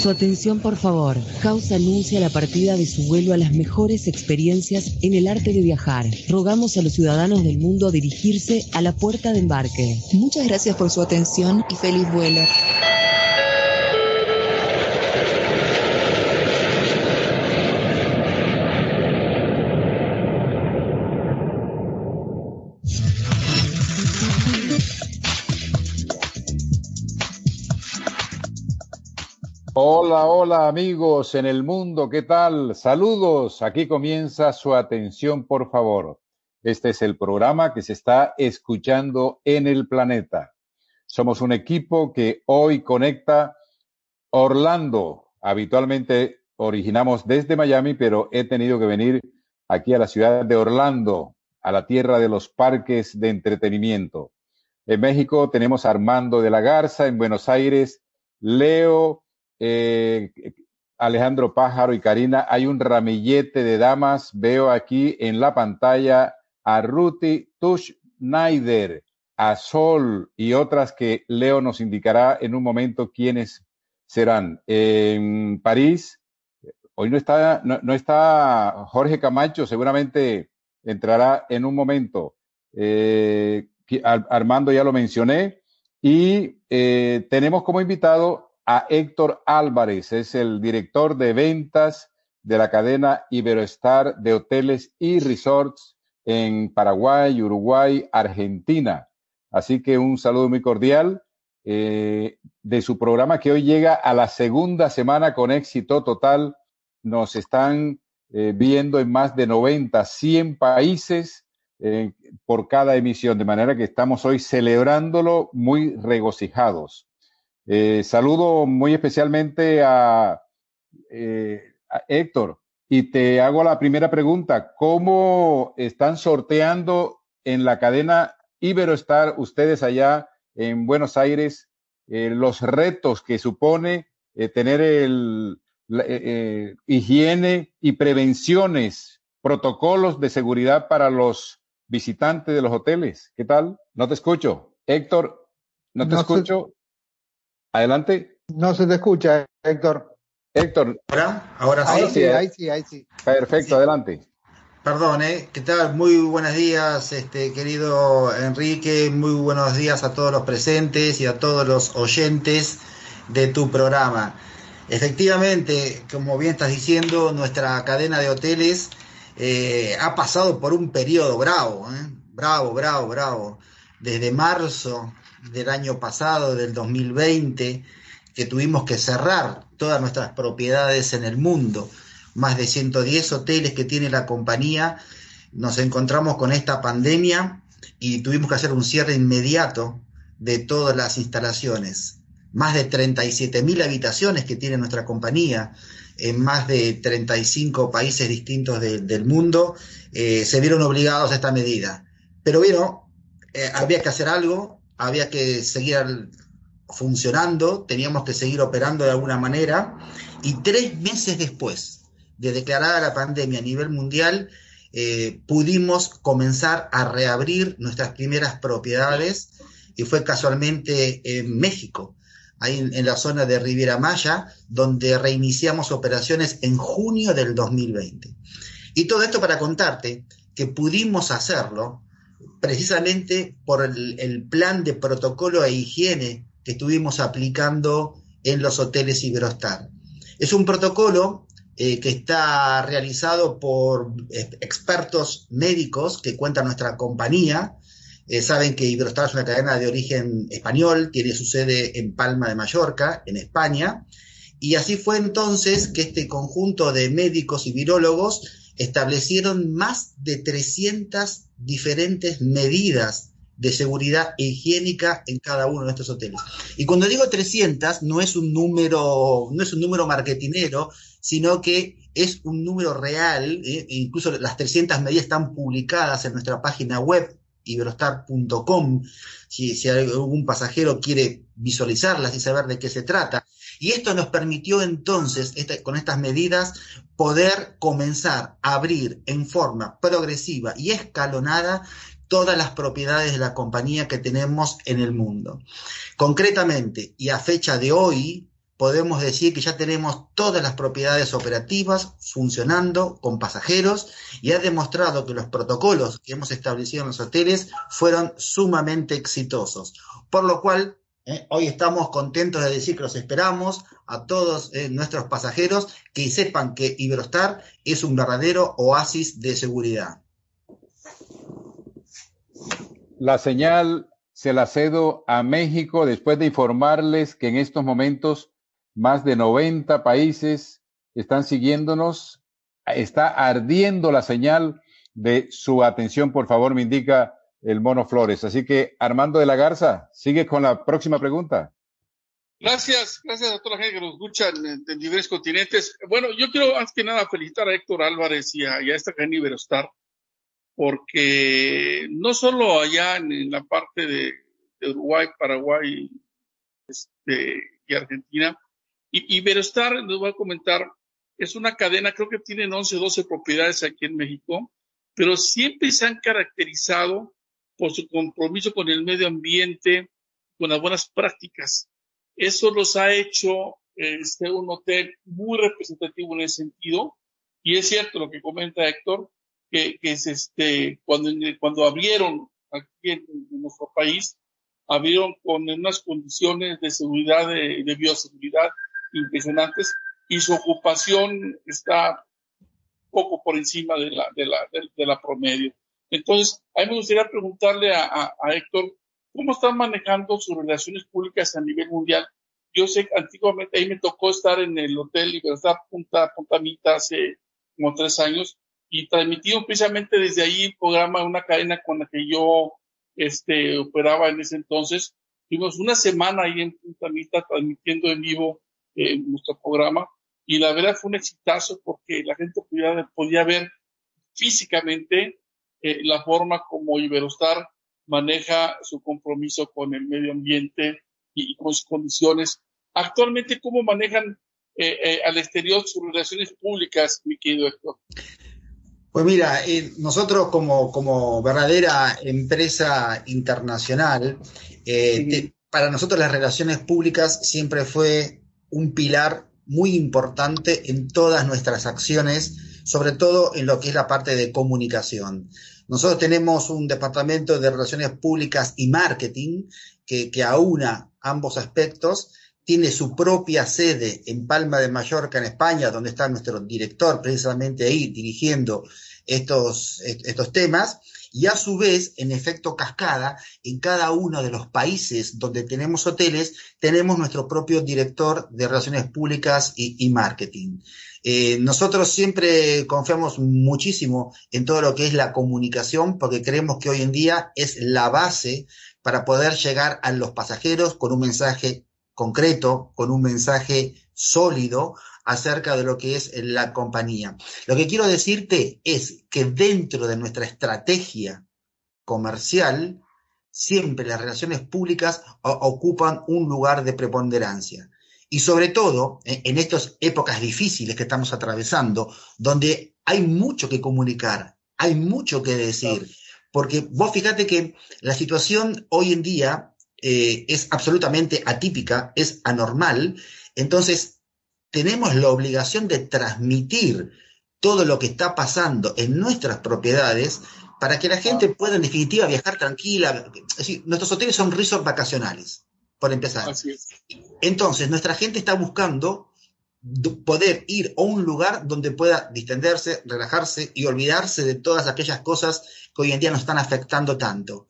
Su atención, por favor. Causa anuncia la partida de su vuelo a las mejores experiencias en el arte de viajar. Rogamos a los ciudadanos del mundo a dirigirse a la puerta de embarque. Muchas gracias por su atención y feliz vuelo. Hola, hola amigos en el mundo, ¿qué tal? Saludos, aquí comienza su atención, por favor. Este es el programa que se está escuchando en el planeta. Somos un equipo que hoy conecta Orlando. Habitualmente originamos desde Miami, pero he tenido que venir aquí a la ciudad de Orlando, a la tierra de los parques de entretenimiento. En México tenemos a Armando de la Garza, en Buenos Aires, Leo eh, Alejandro Pájaro y Karina, hay un ramillete de damas. Veo aquí en la pantalla a Ruti Tush Schneider, a Sol y otras que Leo nos indicará en un momento quiénes serán. En París, hoy no está, no, está Jorge Camacho, seguramente entrará en un momento. Eh, Armando ya lo mencioné. Y eh, tenemos como invitado a Héctor Álvarez, es el director de ventas de la cadena Iberoestar de hoteles y resorts en Paraguay, Uruguay, Argentina. Así que un saludo muy cordial eh, de su programa que hoy llega a la segunda semana con éxito total. Nos están eh, viendo en más de 90, 100 países eh, por cada emisión, de manera que estamos hoy celebrándolo muy regocijados. Eh, saludo muy especialmente eh, a, Héctor y te hago la primera pregunta. ¿Cómo están sorteando en la cadena Iberoestar ustedes allá en Buenos Aires eh, los retos que supone tener el, higiene y prevenciones, protocolos de seguridad para los visitantes de los hoteles? ¿Qué tal? No te escucho. Héctor, no te escucho. Adelante. No se te escucha, Héctor. Héctor. ¿Ahora? Ahora sí. Ahí sí, ahí sí, ahí sí. Perfecto, adelante. Perdón, ¿eh? ¿qué tal? Muy buenos días, este querido Enrique. Muy buenos días a todos los presentes y a todos los oyentes de tu programa. Efectivamente, como bien estás diciendo, nuestra cadena de hoteles eh, ha pasado por un periodo bravo, ¿eh? bravo, bravo, bravo. Desde marzo del año pasado, del 2020, que tuvimos que cerrar todas nuestras propiedades en el mundo, más de 110 hoteles que tiene la compañía, nos encontramos con esta pandemia y tuvimos que hacer un cierre inmediato de todas las instalaciones. Más de 37 mil habitaciones que tiene nuestra compañía en más de 35 países distintos del mundo eh, se vieron obligados a esta medida. Pero bueno, eh, había que hacer algo, había que seguir funcionando, teníamos que seguir operando de alguna manera, y tres meses después de declarada la pandemia a nivel mundial, eh, pudimos comenzar a reabrir nuestras primeras propiedades, y fue casualmente en México, ahí en, en la zona de Riviera Maya, donde reiniciamos operaciones en junio del 2020. Y todo esto para contarte que pudimos hacerlo precisamente por el, plan de protocolo e higiene que estuvimos aplicando en los hoteles Iberostar. Es un protocolo eh, que está realizado por eh, expertos médicos que cuenta nuestra compañía. Eh, saben que Iberostar es una cadena de origen español, tiene su sede en Palma de Mallorca, en España. Y así fue entonces que este conjunto de médicos y virólogos establecieron más de 300 diferentes medidas de seguridad e higiénica en cada uno de estos hoteles. Y cuando digo 300, no es un número, no es un número marketinero, sino que es un número real, ¿eh? e incluso las 300 medidas están publicadas en nuestra página web, iberostar.com, si, si algún pasajero quiere visualizarlas y saber de qué se trata. Y esto nos permitió entonces, este, con estas medidas, poder comenzar a abrir en forma progresiva y escalonada todas las propiedades de la compañía que tenemos en el mundo. Concretamente, y a fecha de hoy, podemos decir que ya tenemos todas las propiedades operativas funcionando con pasajeros y ha demostrado que los protocolos que hemos establecido en los hoteles fueron sumamente exitosos. Por lo cual, ¿eh? Hoy estamos contentos de decir que los esperamos a todos eh, nuestros pasajeros que sepan que Iberostar es un verdadero oasis de seguridad. La señal se la cedo a México después de informarles que en estos momentos más de 90 países están siguiéndonos. Está ardiendo la señal de su atención, por favor, me indica el Mono Flores. Así que Armando de la Garza, sigue con la próxima pregunta. Gracias, gracias a toda la gente que nos escucha en, diferentes continentes. Bueno, yo quiero antes que nada felicitar a Héctor Álvarez y a, esta cadena Iberostar, porque no solo allá en, la parte de, Uruguay, Paraguay este, y Argentina, y, Iberostar, les voy a comentar, es una cadena, creo que tienen 11, 12 propiedades aquí en México, pero siempre se han caracterizado por su compromiso con el medio ambiente, con las buenas prácticas. Eso los ha hecho este, un hotel muy representativo en ese sentido. Y es cierto lo que comenta Héctor, que, es este, cuando, cuando abrieron aquí en, nuestro país, abrieron con unas condiciones de seguridad, de, de bioseguridad impresionantes y su ocupación está poco por encima de la, de la, de la promedio. Entonces, a me gustaría preguntarle a, Héctor, ¿cómo están manejando sus relaciones públicas a nivel mundial? Yo sé que antiguamente ahí me tocó estar en el Hotel Libertad Punta, Punta Mita hace como tres años y transmitido precisamente desde ahí el programa, una cadena con la que yo este, operaba en ese entonces. Tuvimos una semana ahí en Punta Mita transmitiendo en vivo eh, nuestro programa y la verdad fue un exitazo porque la gente podía, podía ver físicamente eh, la forma como Iberostar maneja su compromiso con el medio ambiente y, con sus condiciones. Actualmente, ¿cómo manejan eh, eh, al exterior sus relaciones públicas, mi querido Héctor? Pues mira, nosotros como, como, verdadera empresa internacional, para nosotros las relaciones públicas siempre fue un pilar muy importante en todas nuestras acciones, sobre todo en lo que es la parte de comunicación. Nosotros tenemos un departamento de relaciones públicas y marketing que, que aúna ambos aspectos. Tiene su propia sede en Palma de Mallorca, en España, donde está nuestro director precisamente ahí dirigiendo estos, estos temas. Y a su vez, en efecto cascada, en cada uno de los países donde tenemos hoteles, tenemos nuestro propio director de relaciones públicas y, y marketing. Eh, nosotros siempre confiamos muchísimo en todo lo que es la comunicación porque creemos que hoy en día es la base para poder llegar a los pasajeros con un mensaje concreto, con un mensaje sólido acerca de lo que es la compañía. Lo que quiero decirte es que dentro de nuestra estrategia comercial, siempre las relaciones públicas ocupan un lugar de preponderancia. Y sobre todo, en estas épocas difíciles que estamos atravesando, donde hay mucho que comunicar, hay mucho que decir, porque vos fíjate que la situación hoy en día eh, es absolutamente atípica, es anormal, entonces tenemos la obligación de transmitir todo lo que está pasando en nuestras propiedades para que la gente pueda en definitiva viajar tranquila. Es decir, nuestros hoteles son resorts vacacionales por empezar. Entonces, nuestra gente está buscando poder ir a un lugar donde pueda distenderse, relajarse y olvidarse de todas aquellas cosas que hoy en día nos están afectando tanto.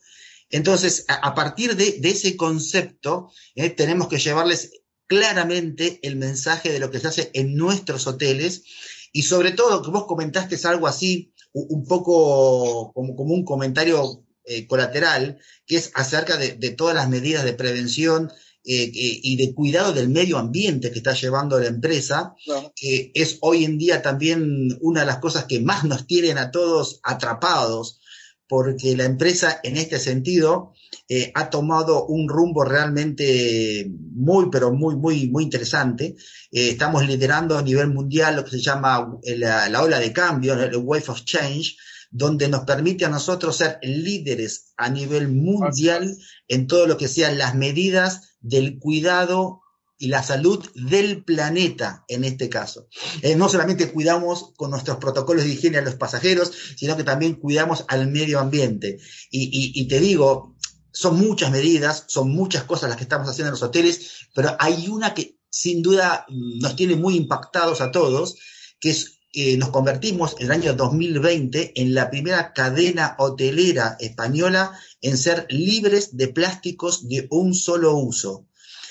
Entonces, a, partir de, ese concepto, eh, tenemos que llevarles claramente el mensaje de lo que se hace en nuestros hoteles y sobre todo que vos comentaste algo así, un poco como, como un comentario eh, colateral, que es acerca de, de, todas las medidas de prevención eh, eh, y de cuidado del medio ambiente que está llevando la empresa, Claro. que es hoy en día también una de las cosas que más nos tienen a todos atrapados, porque la empresa en este sentido eh, ha tomado un rumbo realmente muy, pero muy, muy, muy interesante. Eh, estamos liderando a nivel mundial lo que se llama la, la ola de cambio, el Wave of Change, donde nos permite a nosotros ser líderes a nivel mundial en todo lo que sean las medidas del cuidado y la salud del planeta en este caso. Eh, no solamente cuidamos con nuestros protocolos de higiene a los pasajeros, sino que también cuidamos al medio ambiente. Y, y, y te digo, son muchas medidas, son muchas cosas las que estamos haciendo en los hoteles, pero hay una que sin duda nos tiene muy impactados a todos, que es que nos convertimos en el año 2020 en la primera cadena hotelera española en ser libres de plásticos de un solo uso.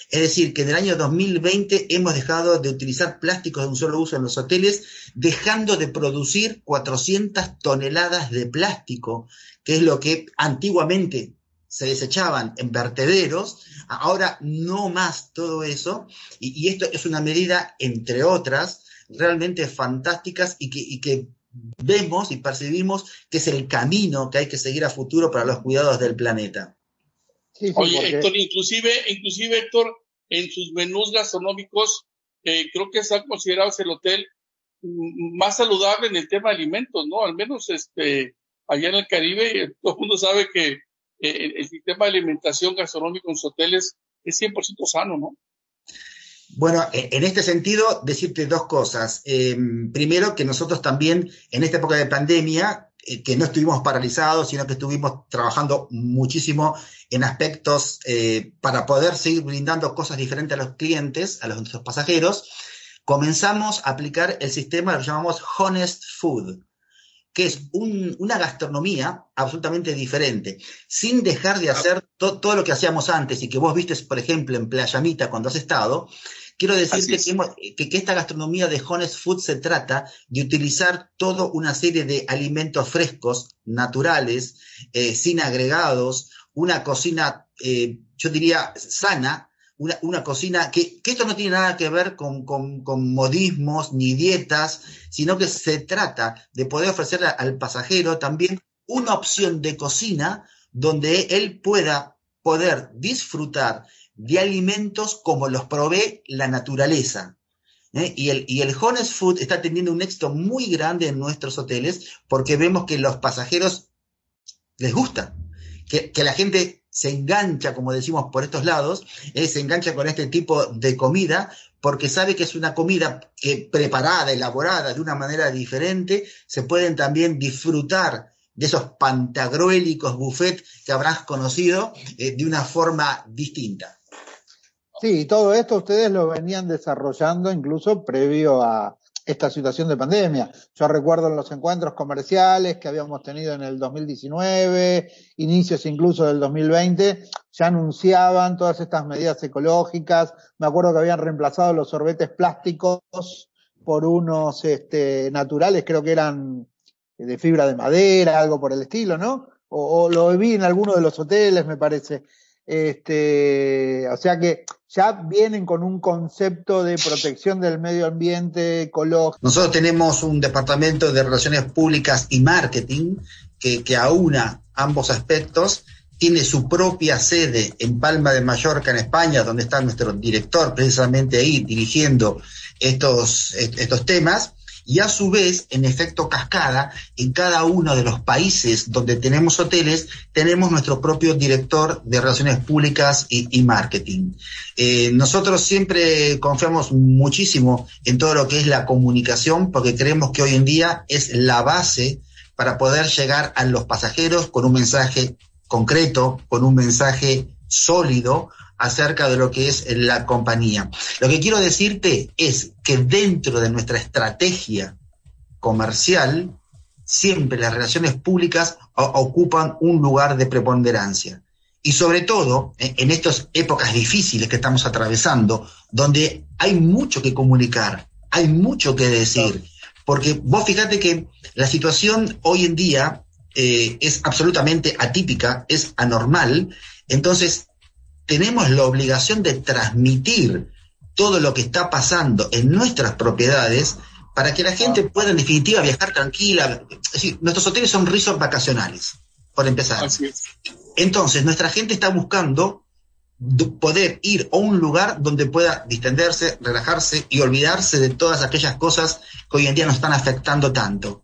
Es decir, que en el año 2020 hemos dejado de utilizar plásticos de un solo uso en los hoteles, dejando de producir 400 toneladas de plástico, que es lo que antiguamente se desechaban en vertederos, ahora no más todo eso, y esto es una medida, entre otras, realmente fantásticas y que, y que, vemos y percibimos que es el camino que hay que seguir a futuro para los cuidados del planeta. Sí, sí, Oye, porque... Héctor, inclusive, inclusive Héctor, en sus menús gastronómicos, eh, creo que está considerado el hotel más saludable en el tema de alimentos, ¿no? Al menos este, allá en el Caribe, todo el mundo sabe que eh, el sistema de alimentación gastronómica en los hoteles es 100% sano, ¿no? Bueno, en este sentido, decirte dos cosas. Eh, primero, que nosotros también, en esta época de pandemia, eh, que no estuvimos paralizados, sino que estuvimos trabajando muchísimo en aspectos eh, para poder seguir brindando cosas diferentes a los clientes, a los, nuestros pasajeros, comenzamos a aplicar el sistema que llamamos Honest Food, que es un, una gastronomía absolutamente diferente, sin dejar de hacer to, todo lo que hacíamos antes y que vos viste, por ejemplo, en Playamita cuando has estado. Quiero decirte que, hemos, que, que, esta gastronomía de Honest Food se trata de utilizar toda una serie de alimentos frescos, naturales, eh, sin agregados, una cocina, eh, yo diría, sana, una, cocina que, esto no tiene nada que ver con, con, con, modismos ni dietas, sino que se trata de poder ofrecerle al pasajero también una opción de cocina donde él pueda poder disfrutar de alimentos como los provee la naturaleza. ¿eh? Y, el, y el Honest Food está teniendo un éxito muy grande en nuestros hoteles porque vemos que los pasajeros les gusta, que, que la gente se engancha, como decimos por estos lados, eh, se engancha con este tipo de comida porque sabe que es una comida que preparada, elaborada de una manera diferente, se pueden también disfrutar de esos pantagruélicos buffet que habrás conocido eh, de una forma distinta. Sí, todo esto ustedes lo venían desarrollando incluso previo a esta situación de pandemia. Yo recuerdo en los encuentros comerciales que habíamos tenido en el 2019, inicios incluso del 2020, ya anunciaban todas estas medidas ecológicas. Me acuerdo que habían reemplazado los sorbetes plásticos por unos este, naturales, creo que eran de fibra de madera, algo por el estilo, ¿no? O, o lo vi en alguno de los hoteles, me parece. Este, o sea que ya vienen con un concepto de protección del medio ambiente ecológico. Nosotros tenemos un departamento de relaciones públicas y marketing que, que aúna ambos aspectos. Tiene su propia sede en Palma de Mallorca, en España, donde está nuestro director precisamente ahí dirigiendo estos, estos temas y a su vez, en efecto cascada, en cada uno de los países donde tenemos hoteles, tenemos nuestro propio director de relaciones públicas y, marketing. Eh, nosotros siempre confiamos muchísimo en todo lo que es la comunicación, porque creemos que hoy en día es la base para poder llegar a los pasajeros con un mensaje concreto, con un mensaje sólido, acerca de lo que es la compañía. Lo que quiero decirte es que dentro de nuestra estrategia comercial, siempre las relaciones públicas ocupan un lugar de preponderancia. Y sobre todo, en estas épocas difíciles que estamos atravesando, donde hay mucho que comunicar, hay mucho que decir, porque vos fíjate que la situación hoy en día eh, es absolutamente atípica, es anormal, entonces tenemos la obligación de transmitir todo lo que está pasando en nuestras propiedades para que la gente pueda en definitiva viajar tranquila. Es decir, nuestros hoteles son resorts vacacionales, por empezar. Entonces, nuestra gente está buscando poder ir a un lugar donde pueda distenderse, relajarse y olvidarse de todas aquellas cosas que hoy en día nos están afectando tanto.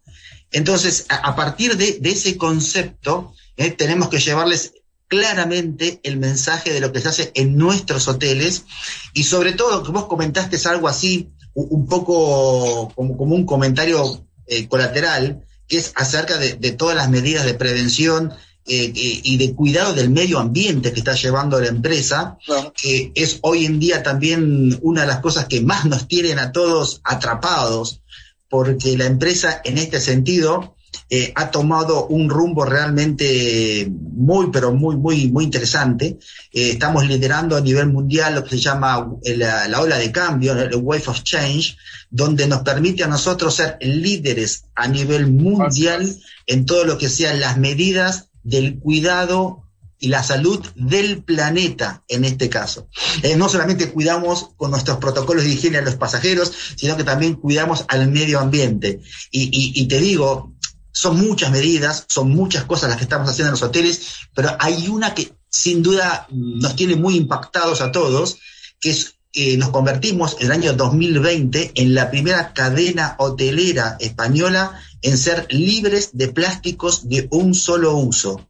Entonces, a, partir de, ese concepto, eh, tenemos que llevarles claramente el mensaje de lo que se hace en nuestros hoteles y sobre todo que vos comentaste es algo así, un poco como, como un comentario eh, colateral, que es acerca de, todas las medidas de prevención eh, eh, y de cuidado del medio ambiente que está llevando la empresa, que es hoy en día también una de las cosas que más nos tienen a todos atrapados, porque la empresa en este sentido eh, ha tomado un rumbo realmente muy, pero muy, muy, muy interesante. Eh, estamos liderando a nivel mundial lo que se llama eh, la, ola de cambio, el Wave of Change, donde nos permite a nosotros ser líderes a nivel mundial en todo lo que sean las medidas del cuidado y la salud del planeta en este caso. no solamente cuidamos con nuestros protocolos de higiene a los pasajeros, sino que también cuidamos al medio ambiente. y te digo, son muchas medidas, son muchas cosas las que estamos haciendo en los hoteles, pero hay una que sin duda nos tiene muy impactados a todos, que es que nos convertimos en el año 2020 en la primera cadena hotelera española en ser libres de plásticos de un solo uso.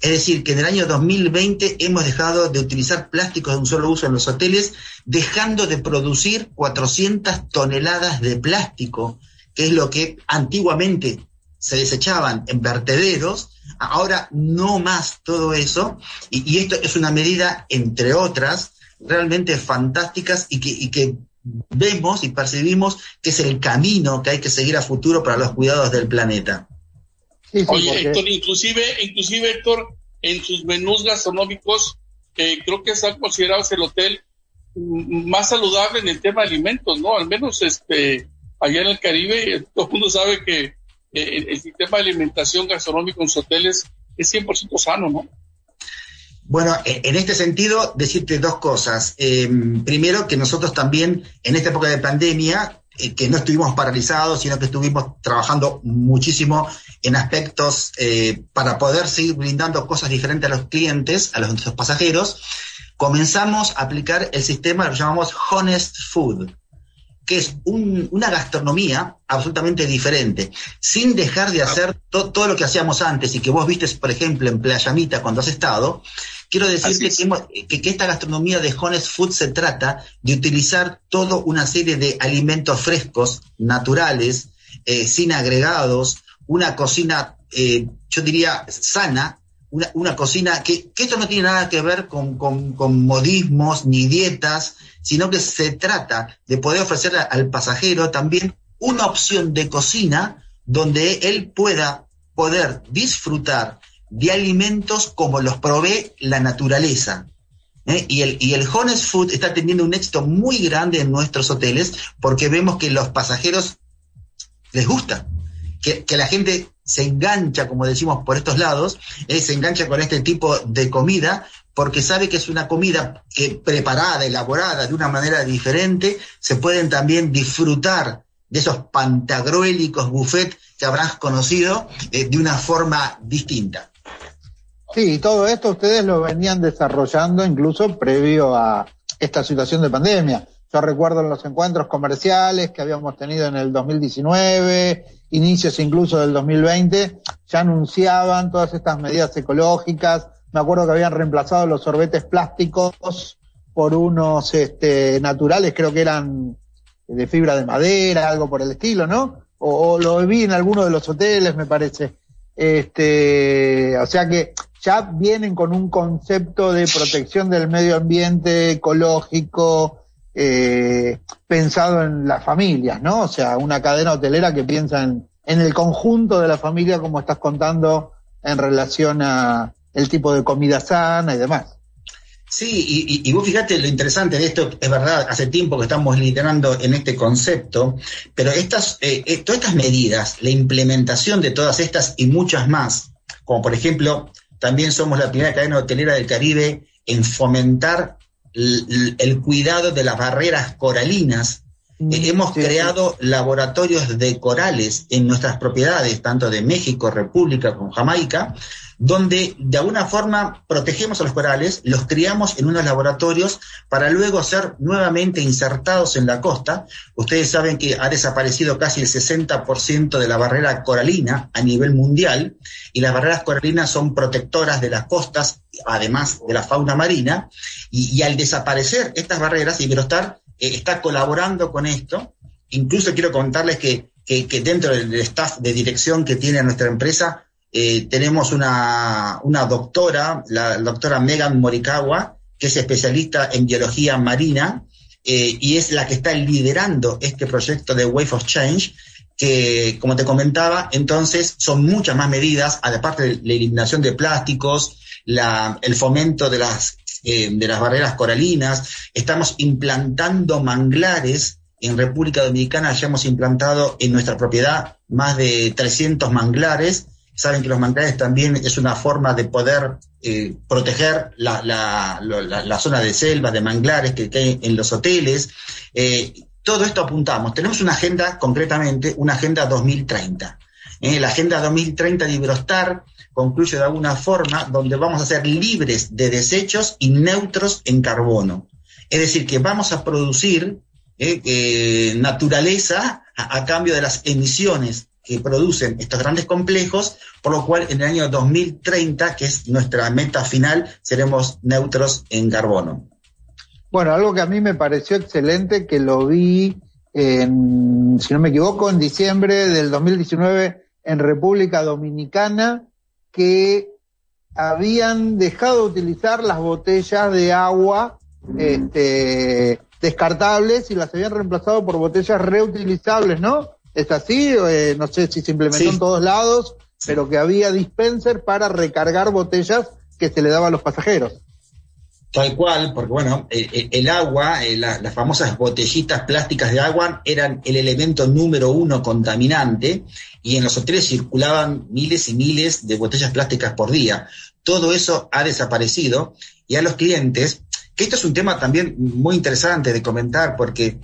Es decir, que en el año 2020 hemos dejado de utilizar plásticos de un solo uso en los hoteles, dejando de producir 400 toneladas de plástico, que es lo que antiguamente se desechaban en vertederos, ahora no más todo eso, y, esto es una medida, entre otras, realmente fantásticas y que, que vemos y percibimos que es el camino que hay que seguir a futuro para los cuidados del planeta. Oye, Héctor, inclusive, inclusive Héctor, en sus menús gastronómicos, eh, creo que están considerados el hotel más saludable en el tema de alimentos, ¿no? Al menos este allá en el Caribe, todo el mundo sabe que eh, el, sistema de alimentación gastronómica en los hoteles es 100% sano, ¿no? Bueno, en este sentido, decirte dos cosas. Eh, primero, que nosotros también, en esta época de pandemia, eh, que no estuvimos paralizados, sino que estuvimos trabajando muchísimo en aspectos para poder seguir brindando cosas diferentes a los clientes, a los, nuestros pasajeros, comenzamos a aplicar el sistema que llamamos Honest Food que es una gastronomía absolutamente diferente, sin dejar de hacer todo lo que hacíamos antes y que vos viste, por ejemplo, en Playamita cuando has estado, quiero decirte que, que, esta gastronomía de Honest Food se trata de utilizar toda una serie de alimentos frescos, naturales, eh, sin agregados, una cocina, eh, yo diría, sana, una, cocina que, esto no tiene nada que ver con, con modismos ni dietas, sino que se trata de poder ofrecer al pasajero también una opción de cocina donde él pueda poder disfrutar de alimentos como los provee la naturaleza. ¿eh? Y, el, y el Honest Food está teniendo un éxito muy grande en nuestros hoteles porque vemos que los pasajeros les gusta, que, la gente se engancha, como decimos por estos lados, eh, se engancha con este tipo de comida porque sabe que es una comida que preparada, elaborada de una manera diferente, se pueden también disfrutar de esos pantagruélicos buffet que habrás conocido eh, de una forma distinta. Sí, todo esto ustedes lo venían desarrollando incluso previo a esta situación de pandemia. Yo recuerdo en los encuentros comerciales que habíamos tenido en el 2019, inicios incluso del 2020, ya anunciaban todas estas medidas ecológicas, me acuerdo que habían reemplazado los sorbetes plásticos por unos este, naturales, creo que eran de fibra de madera, algo por el estilo, ¿no? O, lo vi en alguno de los hoteles, me parece. Este, o sea que ya vienen con un concepto de protección del medio ambiente ecológico, eh, pensado en las familias, ¿no? O sea, una cadena hotelera que piensa en, en el conjunto de la familia, como estás contando en relación a, el tipo de comida sana y demás. Sí, y, vos fíjate lo interesante de esto, es verdad, hace tiempo que estamos liderando en este concepto, pero estas, eh, eh, todas estas medidas, la implementación de todas estas y muchas más, como por ejemplo, también somos la primera cadena hotelera del Caribe en fomentar el, cuidado de las barreras coralinas. Mm, eh, hemos creado laboratorios de corales en nuestras propiedades, tanto de México, República como Jamaica, donde de alguna forma protegemos a los corales, los criamos en unos laboratorios para luego ser nuevamente insertados en la costa. Ustedes saben que ha desaparecido casi el 60% de la barrera coralina a nivel mundial y las barreras coralinas son protectoras de las costas, además de la fauna marina, y, al desaparecer estas barreras, Iberostar eh, está colaborando con esto. Incluso quiero contarles que, que, que dentro del staff de dirección que tiene nuestra empresa, eh, tenemos una, doctora, la doctora Megan Morikawa, que es especialista en biología marina eh, y es la que está liderando este proyecto de Wave of Change, que, como te comentaba, entonces son muchas más medidas, aparte de la eliminación de plásticos, el fomento de las, eh, de las barreras coralinas, estamos implantando manglares en República Dominicana ya hemos implantado en nuestra propiedad más de 300 manglares Saben que los manglares también es una forma de poder eh, proteger la, la, zona de selva, de manglares que hay en los hoteles. Eh, todo esto apuntamos. Tenemos una agenda, concretamente, una agenda 2030. Eh, la agenda 2030 de Iberostar concluye de alguna forma donde vamos a ser libres de desechos y neutros en carbono. Es decir, que vamos a producir naturaleza a, cambio de las emisiones que producen estos grandes complejos, por lo cual en el año 2030, que es nuestra meta final, seremos neutros en carbono. Bueno, algo que a mí me pareció excelente, que lo vi, en, si no me equivoco, en diciembre del 2019 en República Dominicana, que habían dejado de utilizar las botellas de agua este, descartables y las habían reemplazado por botellas reutilizables, ¿no? ¿Es así? Eh, no sé si se implementó en todos lados, pero que había dispenser para recargar botellas que se le daba a los pasajeros. Tal cual, porque bueno, eh, eh, el, agua, las famosas botellitas plásticas de agua eran el elemento número uno contaminante y en los hoteles circulaban miles y miles de botellas plásticas por día. Todo eso ha desaparecido y a los clientes, que esto es un tema también muy interesante de comentar porque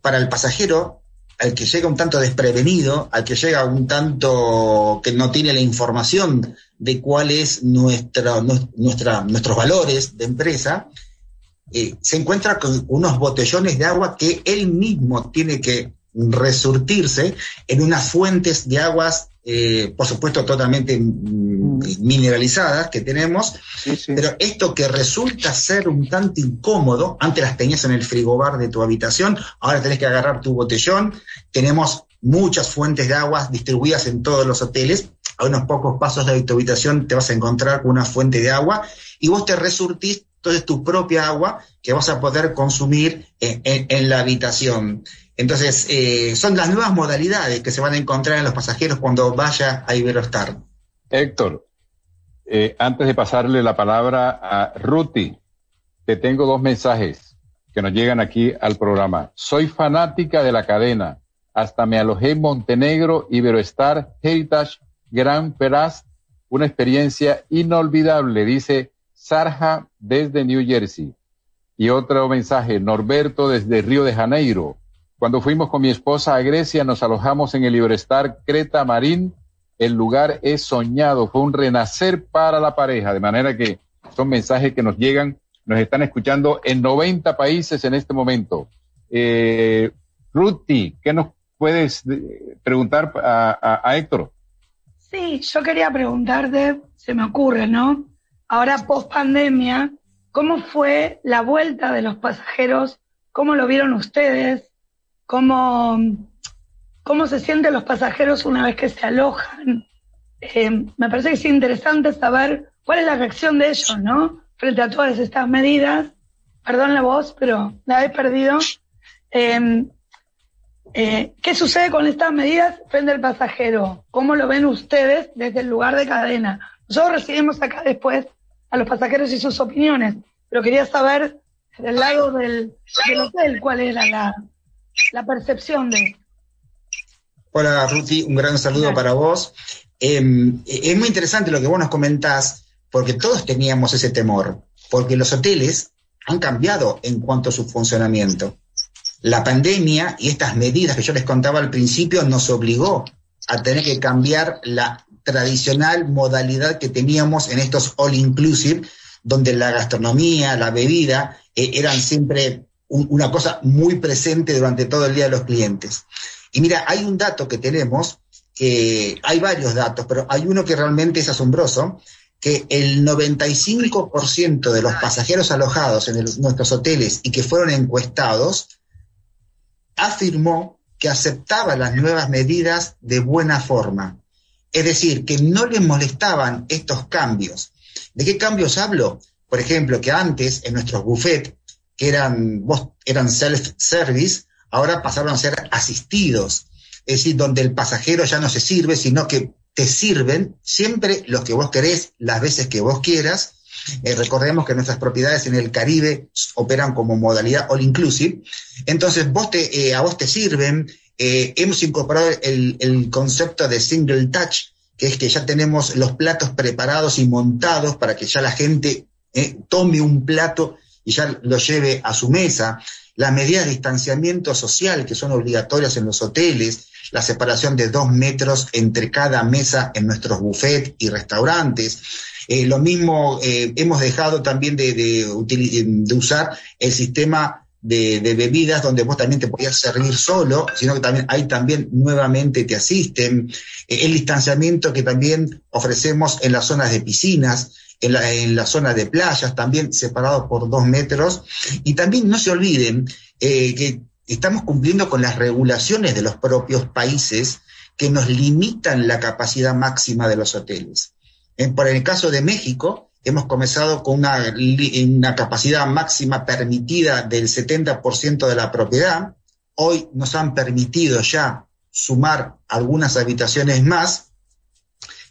para el pasajero al que llega un tanto desprevenido, al que llega un tanto que no tiene la información de cuáles nuestra, nuestros valores de empresa, eh, se encuentra con unos botellones de agua que él mismo tiene que resurtirse en unas fuentes de aguas, eh, por supuesto, totalmente mm, mineralizadas que tenemos, pero esto que resulta ser un tanto incómodo, antes las tenías en el frigobar de tu habitación, ahora tenés que agarrar tu botellón, tenemos muchas fuentes de aguas distribuidas en todos los hoteles, a unos pocos pasos de tu habitación te vas a encontrar con una fuente de agua y vos te resurtís entonces tu propia agua que vas a poder consumir en la habitación. Entonces, eh, son las nuevas modalidades que se van a encontrar en los pasajeros cuando vaya a Iberostar. Héctor, eh, antes de pasarle la palabra a Ruti, te tengo dos mensajes que nos llegan aquí al programa. Soy fanática de la cadena. Hasta me alojé en Montenegro, Iberostar, Heritage, Gran Peraz, una experiencia inolvidable, dice Sarja desde New Jersey. Y otro mensaje, Norberto desde Río de Janeiro. Cuando fuimos con mi esposa a Grecia, nos alojamos en el Iberestar Creta Marín. El lugar es soñado, fue un renacer para la pareja, de manera que son mensajes que nos llegan, nos están escuchando en 90 países en este momento. Eh, Ruti, ¿qué nos puedes eh, preguntar a, a Héctor? Sí, yo quería preguntarte, se me ocurre, ¿no? Ahora post pandemia, ¿cómo fue la vuelta de los pasajeros? ¿Cómo lo vieron ustedes? Cómo, cómo se sienten los pasajeros una vez que se alojan. Eh, me parece que es interesante saber cuál es la reacción de ellos, ¿no? Frente a todas estas medidas. Perdón la voz, pero la he perdido. Eh, eh, ¿Qué sucede con estas medidas frente al pasajero? ¿Cómo lo ven ustedes desde el lugar de cadena? Nosotros recibimos acá después a los pasajeros y sus opiniones, pero quería saber del lado del, del hotel cuál era la, la percepción de Hola Ruti, un gran saludo para vos. em, es muy interesante lo que vos nos comentás, porque todos teníamos ese temor, porque los hoteles han cambiado en cuanto a su funcionamiento. La pandemia y estas medidas que yo les contaba al principio nos obligó a tener que cambiar la tradicional modalidad que teníamos en estos all inclusive, donde la gastronomía, la bebida eh, eran siempre una cosa muy presente durante todo el día de los clientes. Y mira, hay un dato que tenemos, que hay varios datos, pero hay uno que realmente es asombroso, que el 95% de los pasajeros alojados en nuestros hoteles y que fueron encuestados afirmó que aceptaba las nuevas medidas de buena forma. Es decir, que no les molestaban estos cambios. ¿De qué cambios hablo? Por ejemplo, que antes en nuestros buffets que eran, eran self-service, ahora pasaron a ser asistidos. Es decir, donde el pasajero ya no se sirve, sino que te sirven siempre los que vos querés, las veces que vos quieras. Eh, recordemos que nuestras propiedades en el Caribe operan como modalidad all inclusive. Entonces, vos te, eh, a vos te sirven. Eh, hemos incorporado el, el concepto de single touch, que es que ya tenemos los platos preparados y montados para que ya la gente tome un plato y ya lo lleve a su mesa, las medidas de distanciamiento social que son obligatorias en los hoteles, la separación de dos metros entre cada mesa en nuestros buffets y restaurantes. Eh, lo mismo, eh, hemos dejado también de, de, usar el sistema de, bebidas donde vos también te podías servir solo, sino que también ahí también nuevamente te asisten. Eh, el distanciamiento que también ofrecemos en las zonas de piscinas, en la, zona de playas, también separados por dos metros. Y también no se olviden eh, que estamos cumpliendo con las regulaciones de los propios países que nos limitan la capacidad máxima de los hoteles. En, por el caso de México, hemos comenzado con una, capacidad máxima permitida del 70% de la propiedad. Hoy nos han permitido ya sumar algunas habitaciones más.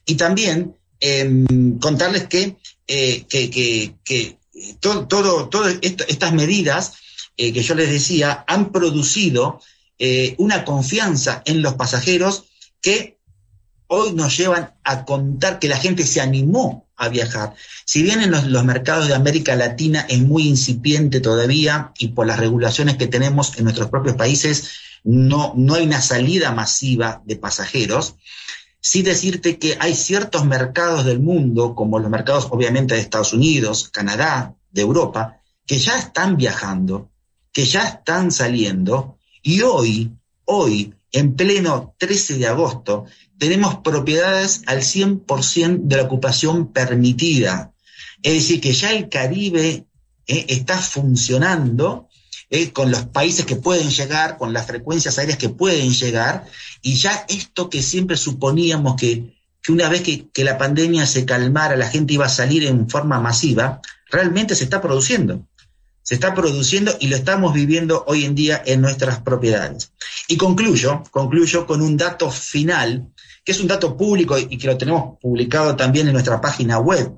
Y también Em, contarles que, eh, que, todo, todo, todas estas medidas eh, que yo les decía han producido eh, una confianza en los pasajeros que hoy nos llevan a contar que la gente se animó a viajar. Si bien en los, los, mercados de América Latina es muy incipiente todavía y por las regulaciones que tenemos en nuestros propios países no, no hay una salida masiva de pasajeros, sí decirte que hay ciertos mercados del mundo, como los mercados obviamente de Estados Unidos, Canadá, de Europa, que ya están viajando, que ya están saliendo, y hoy, hoy, en pleno 13 de agosto, tenemos propiedades al 100% de la ocupación permitida. Es decir, que ya el Caribe eh, está funcionando eh, con los países que pueden llegar, con las frecuencias aéreas que pueden llegar, y ya esto que siempre suponíamos que, una vez que, la pandemia se calmara, la gente iba a salir en forma masiva, realmente se está produciendo. Se está produciendo y lo estamos viviendo hoy en día en nuestras propiedades. Y concluyo, concluyo con un dato final, que es un dato público y que lo tenemos publicado también en nuestra página web.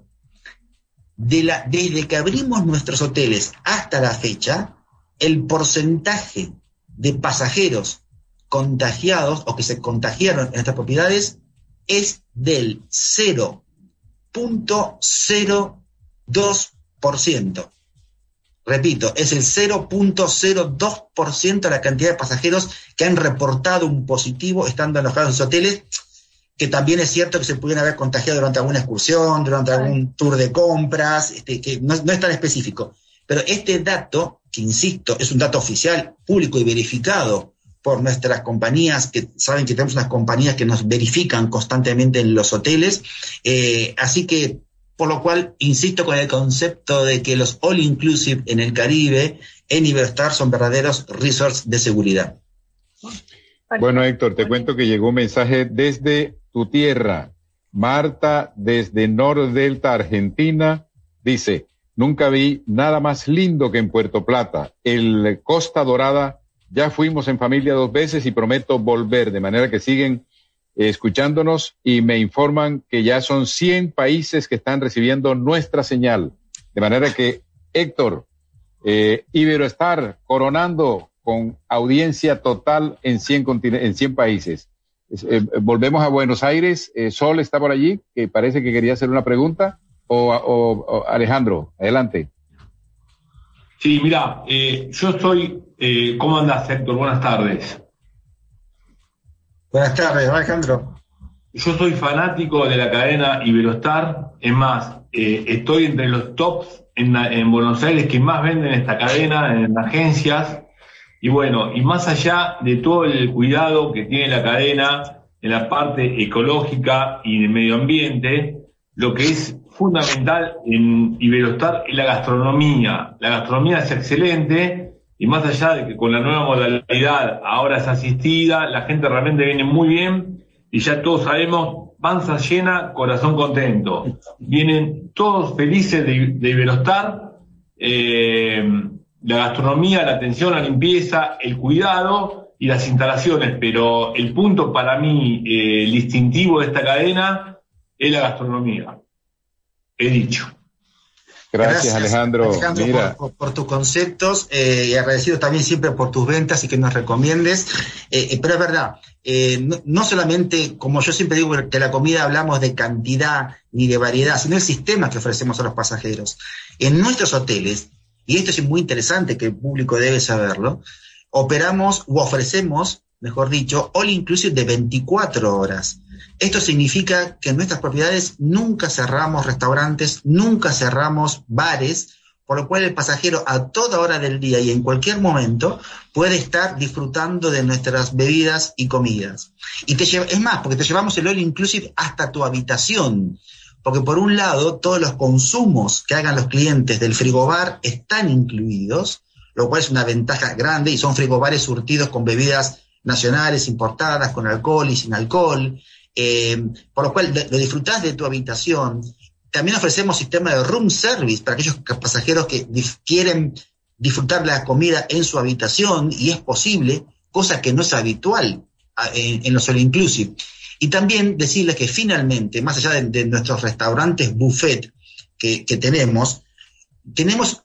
Desde que abrimos nuestros hoteles hasta la fecha, el porcentaje de pasajeros contagiados o que se contagiaron en estas propiedades es del 0.02%. Repito, es el 0.02% de la cantidad de pasajeros que han reportado un positivo estando alojados en los hoteles, que también es cierto que se pudieron haber contagiado durante alguna excursión, durante algún tour de compras, este, que no, no es tan específico. Pero este dato insisto, es un dato oficial, público y verificado por nuestras compañías, que saben que tenemos unas compañías que nos verifican constantemente en los hoteles. Eh, así que, por lo cual, insisto con el concepto de que los all inclusive en el Caribe, en Iberostar, son verdaderos resorts de seguridad. Bueno, Héctor, te cuento que llegó un mensaje desde tu tierra. Marta, desde Delta, Argentina, dice, Nunca vi nada más lindo que en Puerto Plata. El Costa Dorada, ya fuimos en familia dos veces y prometo volver, de manera que siguen eh, escuchándonos y me informan que ya son 100 países que están recibiendo nuestra señal. De manera que, Héctor, eh, Iberoestar coronando con audiencia total en 100, en 100 países. Eh, volvemos a Buenos Aires. Sol está por allí, que parece que quería hacer una pregunta. O, Alejandro, adelante. Sí, mira, yo estoy. ¿Cómo andas, Héctor? Buenas tardes. Buenas tardes, Alejandro. Yo soy fanático de la cadena Iberostar. Es más, estoy entre los tops en, en Buenos Aires que más venden esta cadena en agencias y bueno, y más allá de todo el cuidado que tiene la cadena en la parte ecológica y de medio ambiente, lo que es fundamental en Iberostar es la gastronomía. La gastronomía es excelente y más allá de que con la nueva modalidad ahora es asistida, la gente realmente viene muy bien y ya todos sabemos, panza llena, corazón contento. Vienen todos felices de, Iberostar. Eh, la gastronomía, la atención, la limpieza, el cuidado y las instalaciones, pero el punto para mí, eh, el distintivo de esta cadena es la gastronomía. He dicho. Gracias, Alejandro. Por, tus conceptos eh, y agradecido también siempre por tus ventas y que nos recomiendes. Eh, pero es verdad, no, no, solamente, como yo siempre digo, que la comida hablamos de cantidad ni de variedad, sino el sistema que ofrecemos a los pasajeros. En nuestros hoteles y esto es muy interesante que el público debe saberlo, operamos o ofrecemos, mejor dicho, all inclusive de 24 horas. Esto significa que en nuestras propiedades nunca cerramos restaurantes, nunca cerramos bares, por lo cual el pasajero a toda hora del día y en cualquier momento puede estar disfrutando de nuestras bebidas y comidas. Y te es más, porque te llevamos el all inclusive hasta tu habitación. Porque por un lado, todos los consumos que hagan los clientes del frigobar están incluidos, lo cual es una ventaja grande y son frigobares surtidos con bebidas nacionales, importadas, con alcohol y sin alcohol, eh, por lo cual lo disfrutás de tu habitación. También ofrecemos sistema de room service para aquellos pasajeros que quieren disfrutar la comida en su habitación y es posible, cosa que no es habitual en, los all inclusive. Y también decirles que finalmente, más allá de, nuestros restaurantes buffet que, tenemos, tenemos,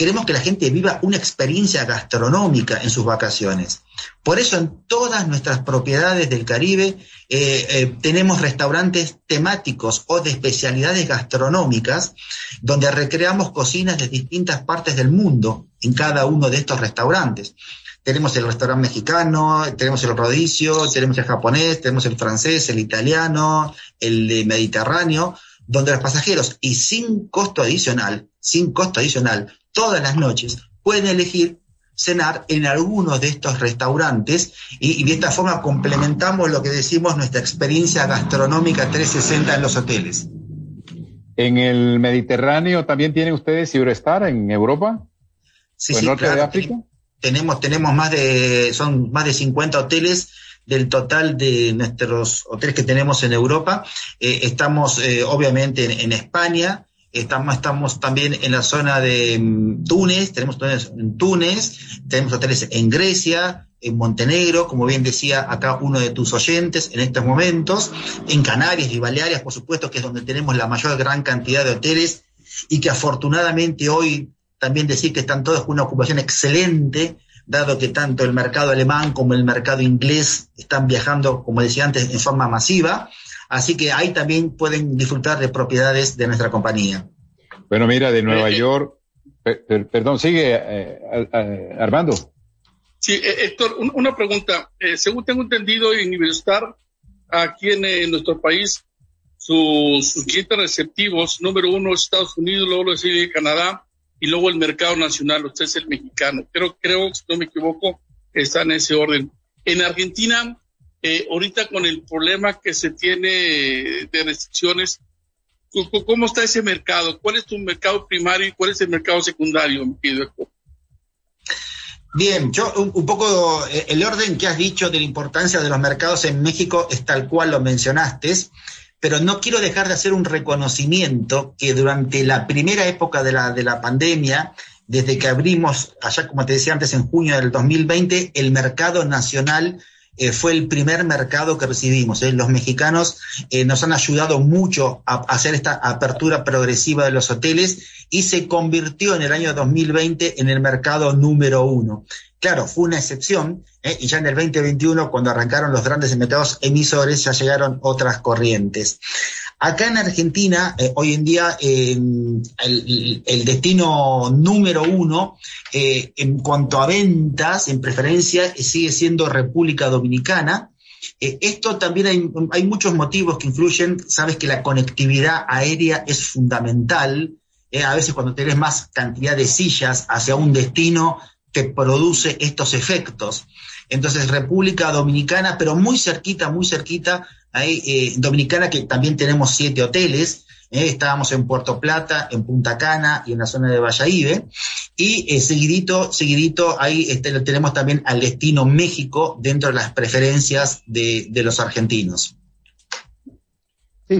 queremos que la gente viva una experiencia gastronómica en sus vacaciones. Por eso en todas nuestras propiedades del Caribe eh, eh, tenemos restaurantes temáticos o de especialidades gastronómicas donde recreamos cocinas de distintas partes del mundo en cada uno de estos restaurantes. Tenemos el restaurante mexicano, tenemos el rodicio, tenemos el japonés, tenemos el francés, el italiano, el mediterráneo, donde los pasajeros y sin costo adicional, sin costo adicional, todas las noches pueden elegir cenar en alguno de estos restaurantes y, de esta forma complementamos lo que decimos nuestra experiencia gastronómica 360 en los hoteles. ¿En el Mediterráneo también tienen ustedes Eurostar en Europa? Sí, sí, norte de África? tenemos, tenemos más de, son más de 50 hoteles del total de nuestros hoteles que tenemos en Europa. Eh, estamos eh, obviamente en, España, estamos, estamos también en la zona de mm, Túnez, tenemos hoteles en Túnez, tenemos hoteles en Grecia, en Montenegro, como bien decía acá uno de tus oyentes en estos momentos, en Canarias y Baleares, por supuesto, que es donde tenemos la mayor gran cantidad de hoteles y que afortunadamente hoy también decir que están todos con una ocupación excelente, dado que tanto el mercado alemán como el mercado inglés están viajando, como decía antes, en forma masiva. Así que ahí también pueden disfrutar de propiedades de nuestra compañía. Bueno, mira, de Nueva eh, eh. York, perdón, sigue eh, Armando. Sí, Héctor, una pregunta. según tengo entendido, en Iberostar, aquí en, nuestro país, sus, clientes receptivos, número uno Estados Unidos, luego lo sigue Canadá, y luego el mercado nacional, usted es el mexicano. Creo, creo, si no me equivoco, está en ese orden. En Argentina, eh, ahorita con el problema que se tiene de restricciones, ¿cómo está ese mercado? ¿Cuál es tu mercado primario y cuál es el mercado secundario, mi Bien, yo un, poco eh, el orden que has dicho de la importancia de los mercados en México es tal cual lo mencionaste pero no quiero dejar de hacer un reconocimiento que durante la primera época de la, de la pandemia, desde que abrimos, allá como te decía antes, en junio del 2020, el mercado nacional eh, fue el primer mercado que recibimos. ¿eh? Los mexicanos eh, nos han ayudado mucho a, hacer esta apertura progresiva de los hoteles y se convirtió en el año 2020 en el mercado número uno. Claro, fue una excepción, y ya en el 2021, cuando arrancaron los grandes mercados emisores, ya llegaron otras corrientes. Acá en Argentina, eh, hoy en día, el, destino número uno eh, en cuanto a ventas, en preferencia, sigue siendo República Dominicana. Eh, esto también hay, hay, muchos motivos que influyen. Sabes que la conectividad aérea es fundamental. a veces cuando tenés más cantidad de sillas hacia un destino, te produce estos efectos. Entonces, República Dominicana, pero muy cerquita, muy cerquita, hay eh, Dominicana que también tenemos siete hoteles. Eh, estábamos en Puerto Plata, en Punta Cana y en la zona de Valladolid. Y eh, seguidito, seguidito, ahí este, tenemos también al destino México dentro de las preferencias de, los argentinos.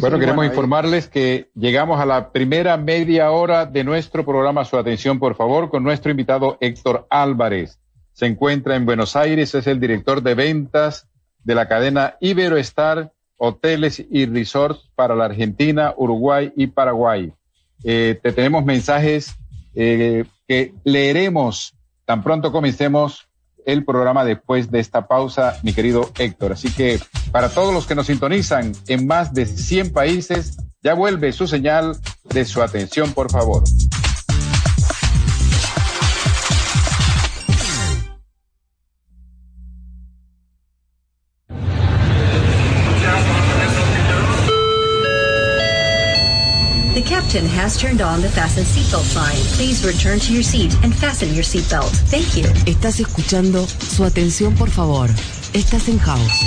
bueno, queremos informarles que llegamos a la primera media hora de nuestro programa. Su atención, por favor, con nuestro invitado Héctor Álvarez. Se encuentra en Buenos Aires, es el director de ventas de la cadena Iberoestar hoteles y resorts para la Argentina, Uruguay y Paraguay. Eh, te tenemos mensajes eh, que leeremos tan pronto comencemos el programa después de esta pausa, mi querido Héctor. Así que para todos los que nos sintonizan en más de 100 países, ya vuelve su señal de su atención, por favor. Captain has turned on the fasten seatbelt sign. Please return to your seat and fasten your seatbelt. Thank you. Estás escuchando su atención, por favor. Estás en House.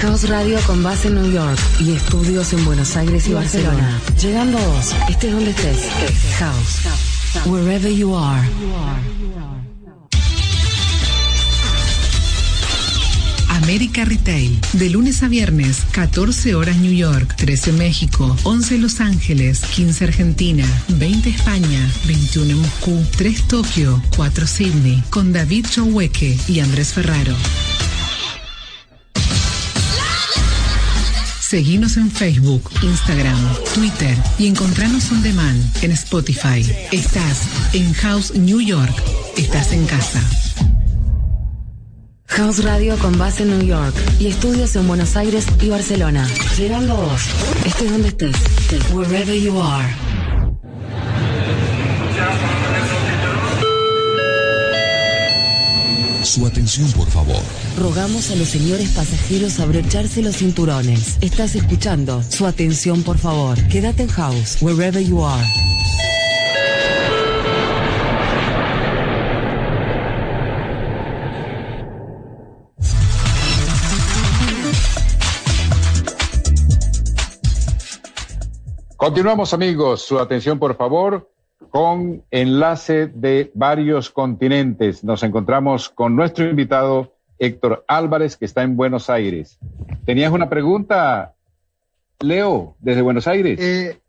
House Radio con base en New York y estudios en Buenos Aires y, Barcelona. Llegando a vos, estés donde estés. House. Wherever you are. América Retail. De lunes a viernes, 14 horas New York, 13 México, 11 Los Ángeles, 15 Argentina, 20 España, 21 Moscú, 3 Tokio, 4 Sydney, con David Choweque y Andrés Ferraro. Seguinos en Facebook, Instagram, Twitter y encontranos on demand en Spotify. Estás en House New York. Estás en casa. House Radio con base en New York y estudios en Buenos Aires y Barcelona. Llegando a vos, estés donde estés, wherever you are. Su atención, por favor. Rogamos a los señores pasajeros abrocharse los cinturones. Estás escuchando. Su atención, por favor. Quédate en house, wherever you are. Continuamos amigos, su atención por favor, con enlace de varios continentes. Nos encontramos con nuestro invitado Héctor Álvarez, que está en Buenos Aires. ¿Tenías una pregunta, Leo, desde Buenos Aires? Eh,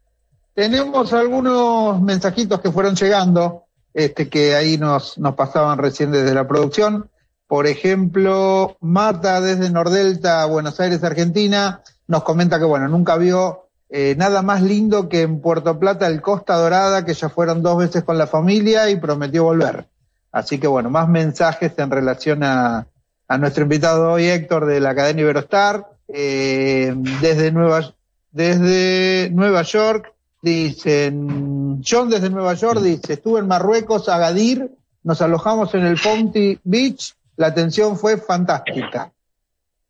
tenemos algunos mensajitos que fueron llegando, este, que ahí nos, nos pasaban recién desde la producción. Por ejemplo, Marta desde Nordelta, Buenos Aires, Argentina, nos comenta que, bueno, nunca vio eh, nada más lindo que en Puerto Plata el Costa Dorada, que ya fueron dos veces con la familia y prometió volver. Así que bueno, más mensajes en relación a, a nuestro invitado hoy, Héctor, de la cadena Iberostar. Eh, desde, Nueva, desde Nueva York, dicen, John desde Nueva York dice, estuve en Marruecos, Agadir, nos alojamos en el Ponty Beach, la atención fue fantástica.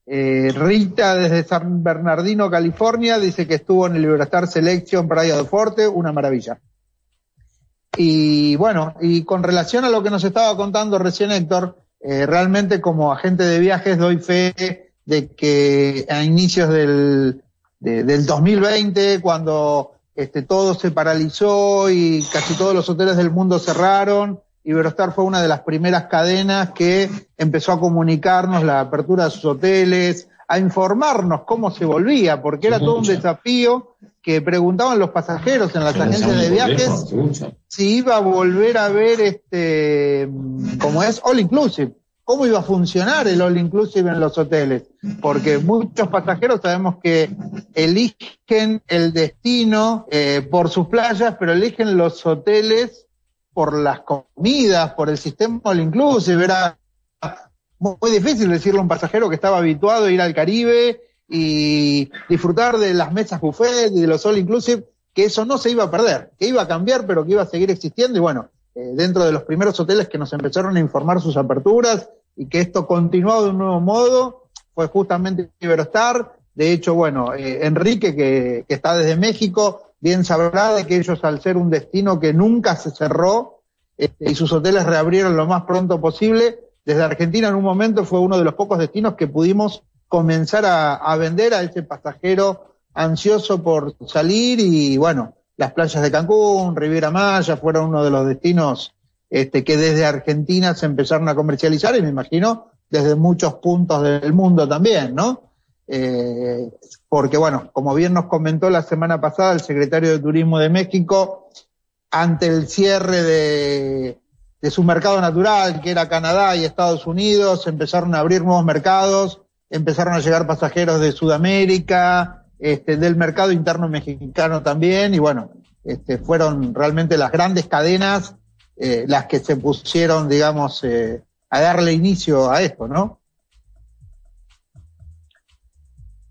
Eh, Rita desde San Bernardino, California, dice que estuvo en el Libertar Selection Praia de Forte, una maravilla. Y bueno, y con relación a lo que nos estaba contando recién Héctor, eh, realmente como agente de viajes doy fe de que a inicios del, del 2020, cuando este, todo se paralizó y casi todos los hoteles del mundo cerraron, Iberostar fue una de las primeras cadenas que empezó a comunicarnos la apertura de sus hoteles, a informarnos cómo se volvía, porque era todo un desafío que preguntaban los pasajeros en las agencias de viajes si iba a volver a ver este, como es, all inclusive. ¿Cómo iba a funcionar el all inclusive en los hoteles? Porque muchos pasajeros sabemos que eligen el destino eh, por sus playas, pero eligen los hoteles por las comidas, por el sistema all inclusive. Era muy difícil decirle a un pasajero que estaba habituado a ir al Caribe y disfrutar de las mesas buffet y de los all inclusive, que eso no se iba a perder, que iba a cambiar, pero que iba a seguir existiendo. Y bueno, eh, dentro de los primeros hoteles que nos empezaron a informar sus aperturas y que esto continuó de un nuevo modo, fue justamente Iberostar. De hecho, bueno, eh, Enrique, que, que, está desde México, bien sabrá de que ellos, al ser un destino que nunca se cerró este, y sus hoteles reabrieron lo más pronto posible, desde Argentina en un momento fue uno de los pocos destinos que pudimos comenzar a, vender a ese pasajero ansioso por salir y bueno, las playas de Cancún, Riviera Maya fueron uno de los destinos este, que desde Argentina se empezaron a comercializar y me imagino desde muchos puntos del mundo también, ¿no? Eh, porque bueno, como bien nos comentó la semana pasada el secretario de Turismo de México, ante el cierre de, su mercado natural, que era Canadá y Estados Unidos, empezaron a abrir nuevos mercados empezaron a llegar pasajeros de Sudamérica, este, del mercado interno mexicano también, y bueno, este, fueron realmente las grandes cadenas eh, las que se pusieron, digamos, eh, a darle inicio a esto, ¿no?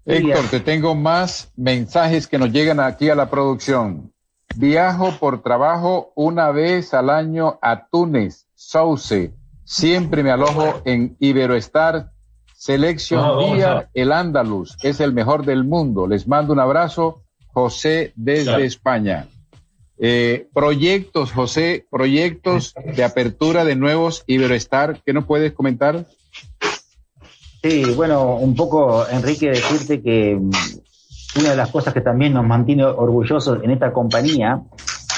Héctor, te tengo más mensajes que nos llegan aquí a la producción. Viajo por trabajo una vez al año a Túnez, Sauce. Siempre me alojo en Iberoestar Selección Día, el Andaluz, es el mejor del mundo. Les mando un abrazo, José, desde España. Eh, proyectos, José, proyectos de apertura de nuevos Iberoestar, ¿qué nos puedes comentar? Sí, bueno, un poco, Enrique, decirte que mm, una de las cosas que también nos mantiene orgullosos en esta compañía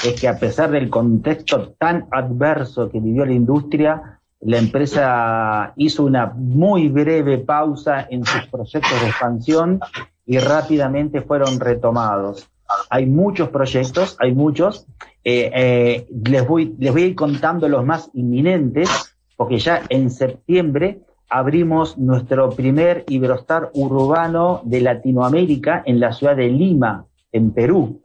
es que a pesar del contexto tan adverso que vivió la industria, la empresa hizo una muy breve pausa en sus proyectos de expansión y rápidamente fueron retomados. Hay muchos proyectos, hay muchos. Eh, eh, les, voy, les voy a ir contando los más inminentes, porque ya en septiembre abrimos nuestro primer Iberostar urbano de Latinoamérica en la ciudad de Lima, en Perú.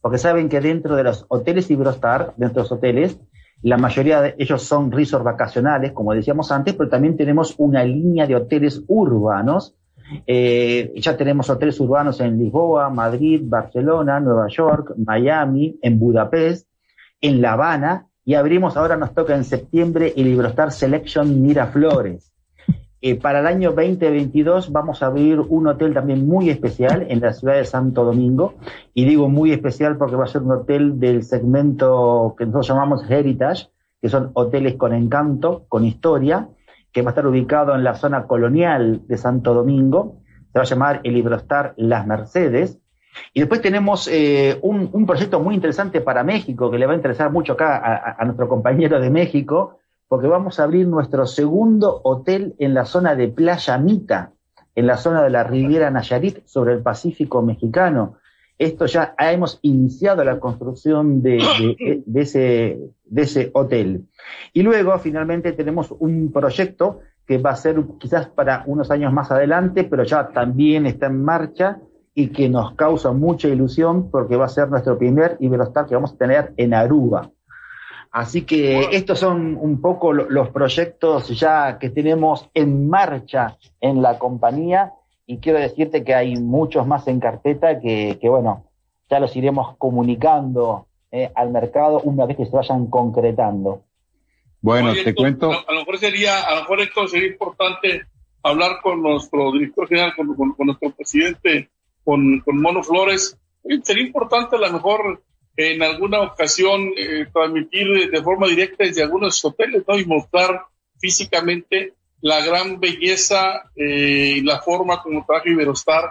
Porque saben que dentro de los hoteles Iberostar, dentro de los hoteles, la mayoría de ellos son resorts vacacionales, como decíamos antes, pero también tenemos una línea de hoteles urbanos. Eh, ya tenemos hoteles urbanos en Lisboa, Madrid, Barcelona, Nueva York, Miami, en Budapest, en La Habana, y abrimos, ahora nos toca en septiembre, el Iberostar Selection Miraflores. Eh, para el año 2022 vamos a abrir un hotel también muy especial en la ciudad de Santo Domingo. Y digo muy especial porque va a ser un hotel del segmento que nosotros llamamos Heritage, que son hoteles con encanto, con historia, que va a estar ubicado en la zona colonial de Santo Domingo. Se va a llamar el Ibrostar Las Mercedes. Y después tenemos eh, un, proyecto muy interesante para México, que le va a interesar mucho acá a nuestro compañero de México, porque vamos a abrir nuestro segundo hotel en la zona de Playa Mita, en la zona de la Riviera Nayarit, sobre el Pacífico mexicano. Esto ya hemos iniciado la construcción de, ese, de ese hotel. Y luego, finalmente, tenemos un proyecto que va a ser quizás para unos años más adelante, pero ya también está en marcha y que nos causa mucha ilusión porque va a ser nuestro primer Iberostar que vamos a tener en Aruba. Así que estos son un poco los proyectos ya que tenemos en marcha en la compañía y quiero decirte que hay muchos más en carpeta que, bueno, ya los iremos comunicando eh, al mercado una vez que se vayan concretando. Bueno, te cuento. A, lo mejor sería, a lo mejor esto sería importante hablar con nuestro director general, con, nuestro presidente, con, con Mono Flores. Sería importante a lo mejor en alguna ocasión eh, transmitir de forma directa desde algunos hoteles, ¿no? Y mostrar físicamente la gran belleza eh, y la forma como trabaja Iberostar,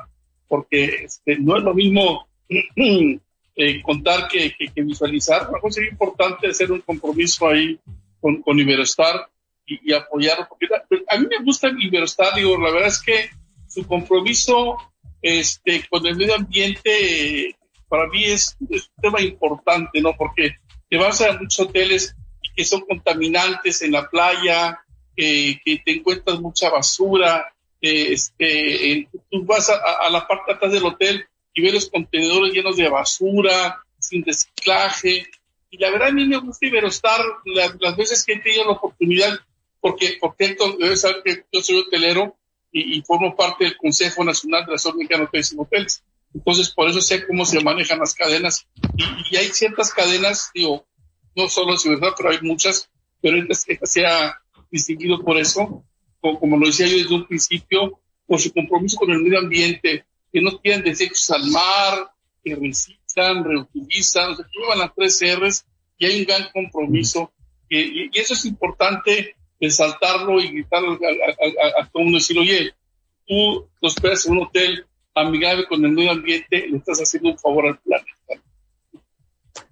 porque este, no es lo mismo eh, contar que, que, visualizar. sería importante hacer un compromiso ahí con, con Iberostar y, y apoyarlo, porque a mí me gusta Iberostar, digo, la verdad es que su compromiso este, con el medio ambiente para mí es, un tema importante, ¿no? Porque te vas a muchos hoteles que son contaminantes en la playa, que te encuentras mucha basura, este, tú vas a, la parte atrás del hotel y ves los contenedores llenos de basura, sin reciclaje. Y la verdad a mí me gusta Iberostar las, las veces que he tenido la oportunidad, porque, porque debe saber que yo soy hotelero y, formo parte del Consejo Nacional de la Asociación de Hoteles y Hoteles. Entonces, por eso sé cómo se manejan las cadenas. Y, hay ciertas cadenas, digo, no solo en verdad, pero hay muchas, pero esta, se ha distinguido por eso, como, lo decía yo desde un principio, por su compromiso con el medio ambiente, que no tienen desechos al mar, que reciclan, reutilizan, se llevan las tres R's y hay un gran compromiso. y, eso es importante resaltarlo y gritarlo a, todo el mundo, decir, oye, tú esperas en un hotel amigable con el medio ambiente, le estás haciendo un favor al planeta.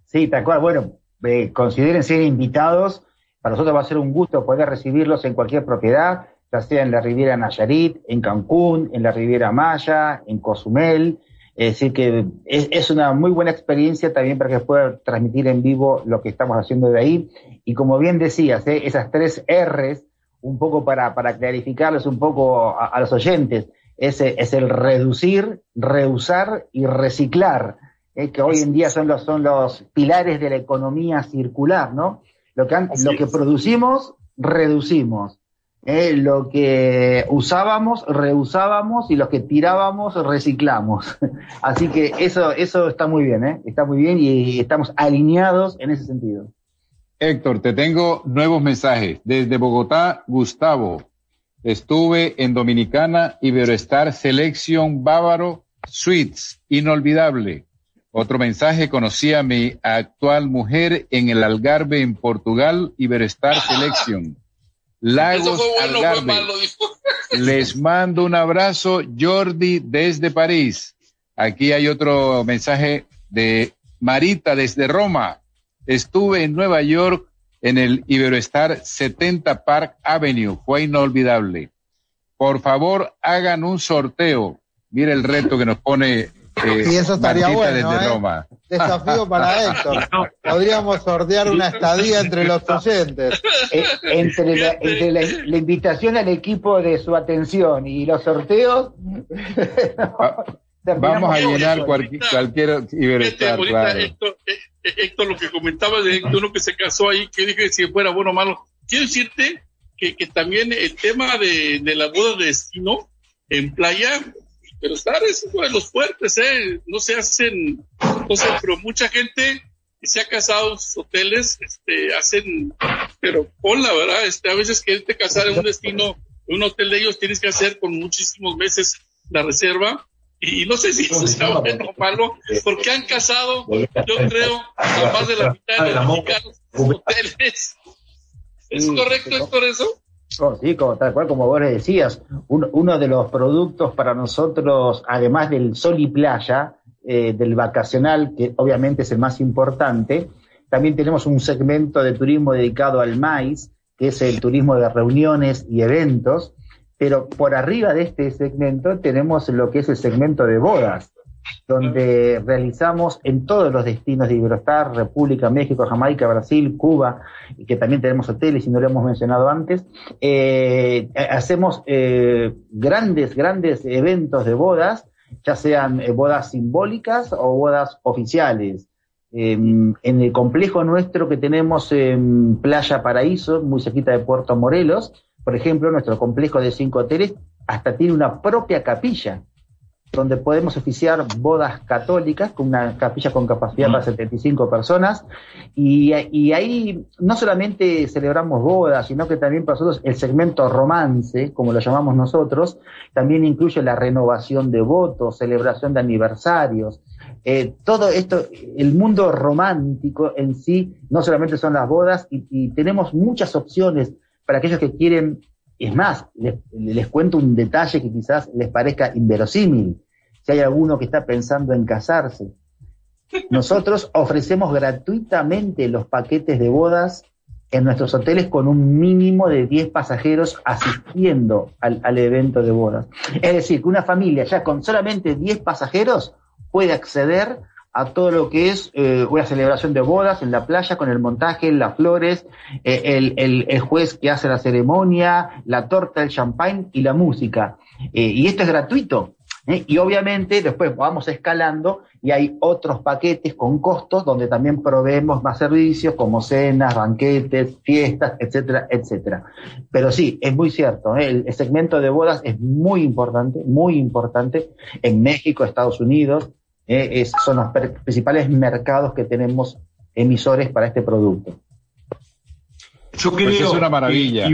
Sí, tal cual. Bueno, eh, consideren ser invitados. Para nosotros va a ser un gusto poder recibirlos en cualquier propiedad, ya sea en la Riviera Nayarit, en Cancún, en la Riviera Maya, en Cozumel. Es decir, que es, una muy buena experiencia también para que pueda transmitir en vivo lo que estamos haciendo de ahí. Y como bien decías, ¿eh? esas tres R's, un poco para, para clarificarles un poco a, los oyentes, ese es el reducir, reusar y reciclar, ¿eh? que hoy en día son los, son los pilares de la economía circular, ¿no? Lo que, lo que producimos, reducimos. ¿eh? lo que usábamos, reusábamos y lo que tirábamos, reciclamos. Así que eso, eso está muy bien, ¿eh? está muy bien y estamos alineados en ese sentido. Héctor, te tengo nuevos mensajes. Desde Bogotá, Gustavo. Estuve en Dominicana, Iberoestar Selection Bávaro Suites, inolvidable. Otro mensaje, conocí a mi actual mujer en el Algarve, en Portugal, Iberoestar Selection. Lagos Les mando un abrazo, Jordi, desde París. Aquí hay otro mensaje de Marita desde Roma. Estuve en Nueva York en el Iberoestar 70 Park Avenue. Fue inolvidable. Por favor, hagan un sorteo. Mire el reto que nos pone eh, y eso estaría bueno. ¿eh? Desafío para Héctor. Podríamos sortear una estadía entre los oyentes. Eh, entre, la, invitación al equipo de su atención y los sorteos. Vamos a llenar cualquier, cualquier claro. Héctor, lo que comentaba de uno que se casó ahí, que dije si fuera bueno o malo. Quiero decirte que, que también el tema de, de la boda de destino en playa pero estar es uno de los fuertes, ¿eh? No se hacen, no sé, pero mucha gente que se ha casado en sus hoteles, este, hacen, pero con la verdad, este, a veces que te casar en un destino, en un hotel de ellos, tienes que hacer con muchísimos meses la reserva. Y no sé si eso está bueno o malo, porque han casado, yo creo, a más de la mitad de los mexicanos hoteles. ¿Es correcto, Héctor, eso? sí, como, tal cual como vos decías, uno de los productos para nosotros, además del sol y playa, eh, del vacacional, que obviamente es el más importante, también tenemos un segmento de turismo dedicado al maíz, que es el turismo de reuniones y eventos, pero por arriba de este segmento tenemos lo que es el segmento de bodas, donde realizamos en todos los destinos de Iberostar, República, México, Jamaica, Brasil, Cuba, que también tenemos hoteles y no lo hemos mencionado antes, eh, hacemos eh, grandes, grandes eventos de bodas, ya sean eh, bodas simbólicas o bodas oficiales. Em, en el complejo nuestro que tenemos en Playa Paraíso, muy cerquita de Puerto Morelos, por ejemplo, nuestro complejo de cinco hoteles hasta tiene una propia capilla donde podemos oficiar bodas católicas con una capilla con capacidad para 75 personas. Y, ahí no solamente celebramos bodas, sino que también para nosotros el segmento romance, como lo llamamos nosotros, también incluye la renovación de votos, celebración de aniversarios. Eh, todo esto, el mundo romántico en sí, no solamente son las bodas, y tenemos muchas opciones para aquellos que quieren es más, les, cuento un detalle que quizás les parezca inverosímil. Si hay alguno que está pensando en casarse, nosotros ofrecemos gratuitamente los paquetes de bodas en nuestros hoteles con un mínimo de 10 pasajeros asistiendo al, al, evento de bodas. Es decir, que una familia ya con solamente 10 pasajeros puede acceder a todo lo que es eh, una celebración de bodas en la playa con el montaje, las flores, eh, el, el, juez que hace la ceremonia, la torta, el champagne y la música. Eh, y esto es gratuito. Y obviamente después vamos escalando y hay otros paquetes con costos donde también proveemos más servicios como cenas, banquetes, fiestas, etcétera, etcétera. Pero sí, es muy cierto, el segmento de bodas es muy importante, muy importante en México, Estados Unidos, eh, es, son los principales mercados que tenemos emisores para este producto. Yo creo pues es una maravilla.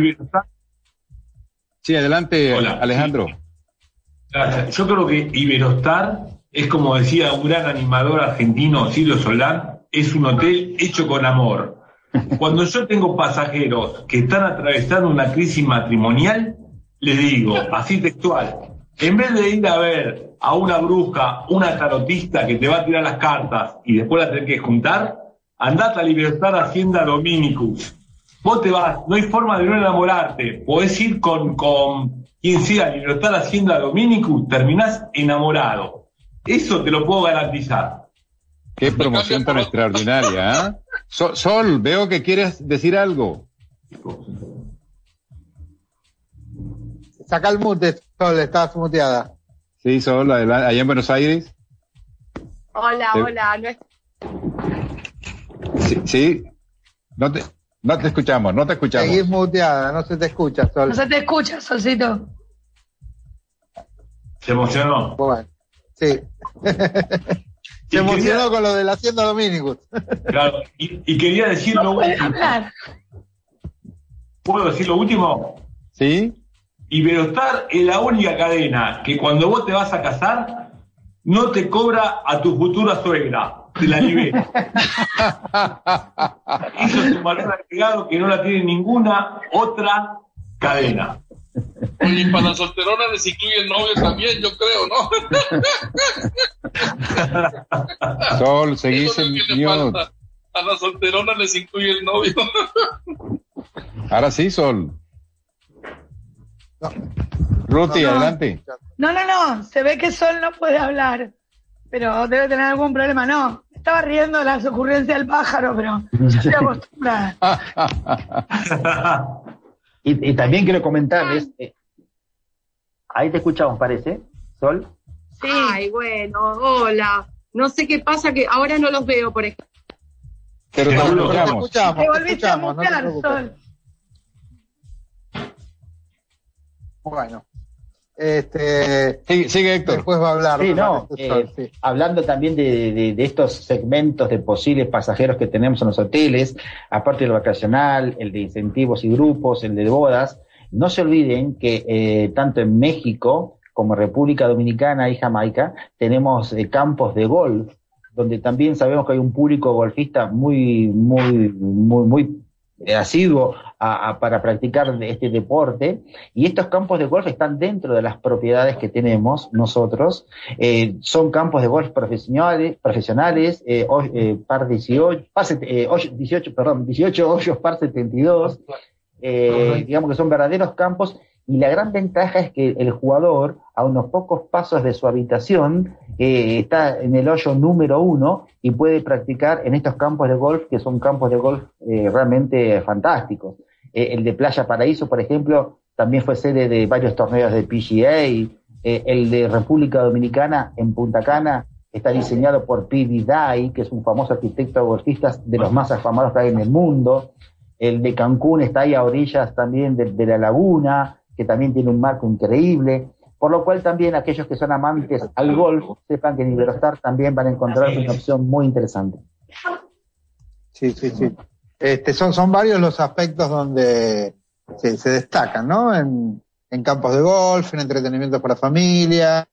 Sí, adelante, Hola, Alejandro. Sí. Yo creo que Iberostar es como decía un gran animador argentino, Ciro Solán, es un hotel hecho con amor. Cuando yo tengo pasajeros que están atravesando una crisis matrimonial, les digo, así textual, en vez de ir a ver a una bruja, una tarotista que te va a tirar las cartas y después la tenés que juntar, andate a Libertar Hacienda Dominicus. Vos te vas, no hay forma de no enamorarte. Podés ir con, con quien sea Libertar Hacienda Dominicus, terminás enamorado. Eso te lo puedo garantizar. Qué promoción tan extraordinaria, ¿eh? Sol, Sol, veo que quieres decir algo. Saca el mute, Sol, estás muteada. Sí, Sol, allá en Buenos Aires. Hola, ¿Te... hola. No es... sí, sí, no te, no te escuchamos, no te escuchamos. Seguís muteada, no se te escucha, Sol. No se te escucha, Solcito. ¿Se emocionó? Bueno, sí. se emocionó quería... con lo de la Hacienda Dominicus. claro, y, y, quería decir no lo último. Hablar. ¿Puedo decir lo último? Sí. Iberostar es la única cadena que cuando vos te vas a casar no te cobra a tu futura suegra, te la libera. Eso es un valor agregado que no la tiene ninguna otra cadena. Oye, para las solteronas les incluye el novio también, yo creo, ¿no? Sol, seguís en mute. A las solteronas les incluye el novio. Ahora sí, Sol. No. Ruti, no, adelante. No, no, no, se ve que Sol no puede hablar, pero debe tener algún problema. No, estaba riendo de las ocurrencias del pájaro, pero yo estoy acostumbrada. y, y, también quiero comentarles, eh, ahí te escuchamos, parece, Sol. Sí. Ay, bueno, hola. No sé qué pasa, que ahora no los veo, por ejemplo. Pero no, lo escuchamos. Te volviste a mutear, no Sol. Bueno, este, sigue, sigue, Héctor. Después va a hablar. Sí, no, eh, sí. Hablando también de, de, de, estos segmentos de posibles pasajeros que tenemos en los hoteles, aparte del vacacional, el de incentivos y grupos, el de bodas, no se olviden que eh, tanto en México como República Dominicana y Jamaica tenemos eh, campos de golf, donde también sabemos que hay un público golfista muy, muy, muy, muy asiduo a, a, para practicar este deporte. Y estos campos de golf están dentro de las propiedades que tenemos nosotros. Eh, son campos de golf profesionales profesionales eh, o, eh, par 18 par, 18 perdón 18 hoyos par 72 digamos que son verdaderos campos. Y la gran ventaja es que el jugador, a unos pocos pasos de su habitación, eh, está en el hoyo número uno y puede practicar en estos campos de golf, que son campos de golf eh, realmente fantásticos. Eh, el de Playa Paraíso, por ejemplo, también fue sede de varios torneos de PGA. el de República Dominicana, en Punta Cana, está diseñado por P.D. Dye, que es un famoso arquitecto golfista de los más afamados que hay en el mundo. El de Cancún está ahí a orillas también de, de la laguna que también tiene un marco increíble, por lo cual también aquellos que son amantes al golf sepan que en Iberostar también van a encontrar una opción muy interesante. Sí, sí, sí. Este, son, son varios los aspectos donde se, destacan, ¿no? En, en, campos de golf, en entretenimiento para familias,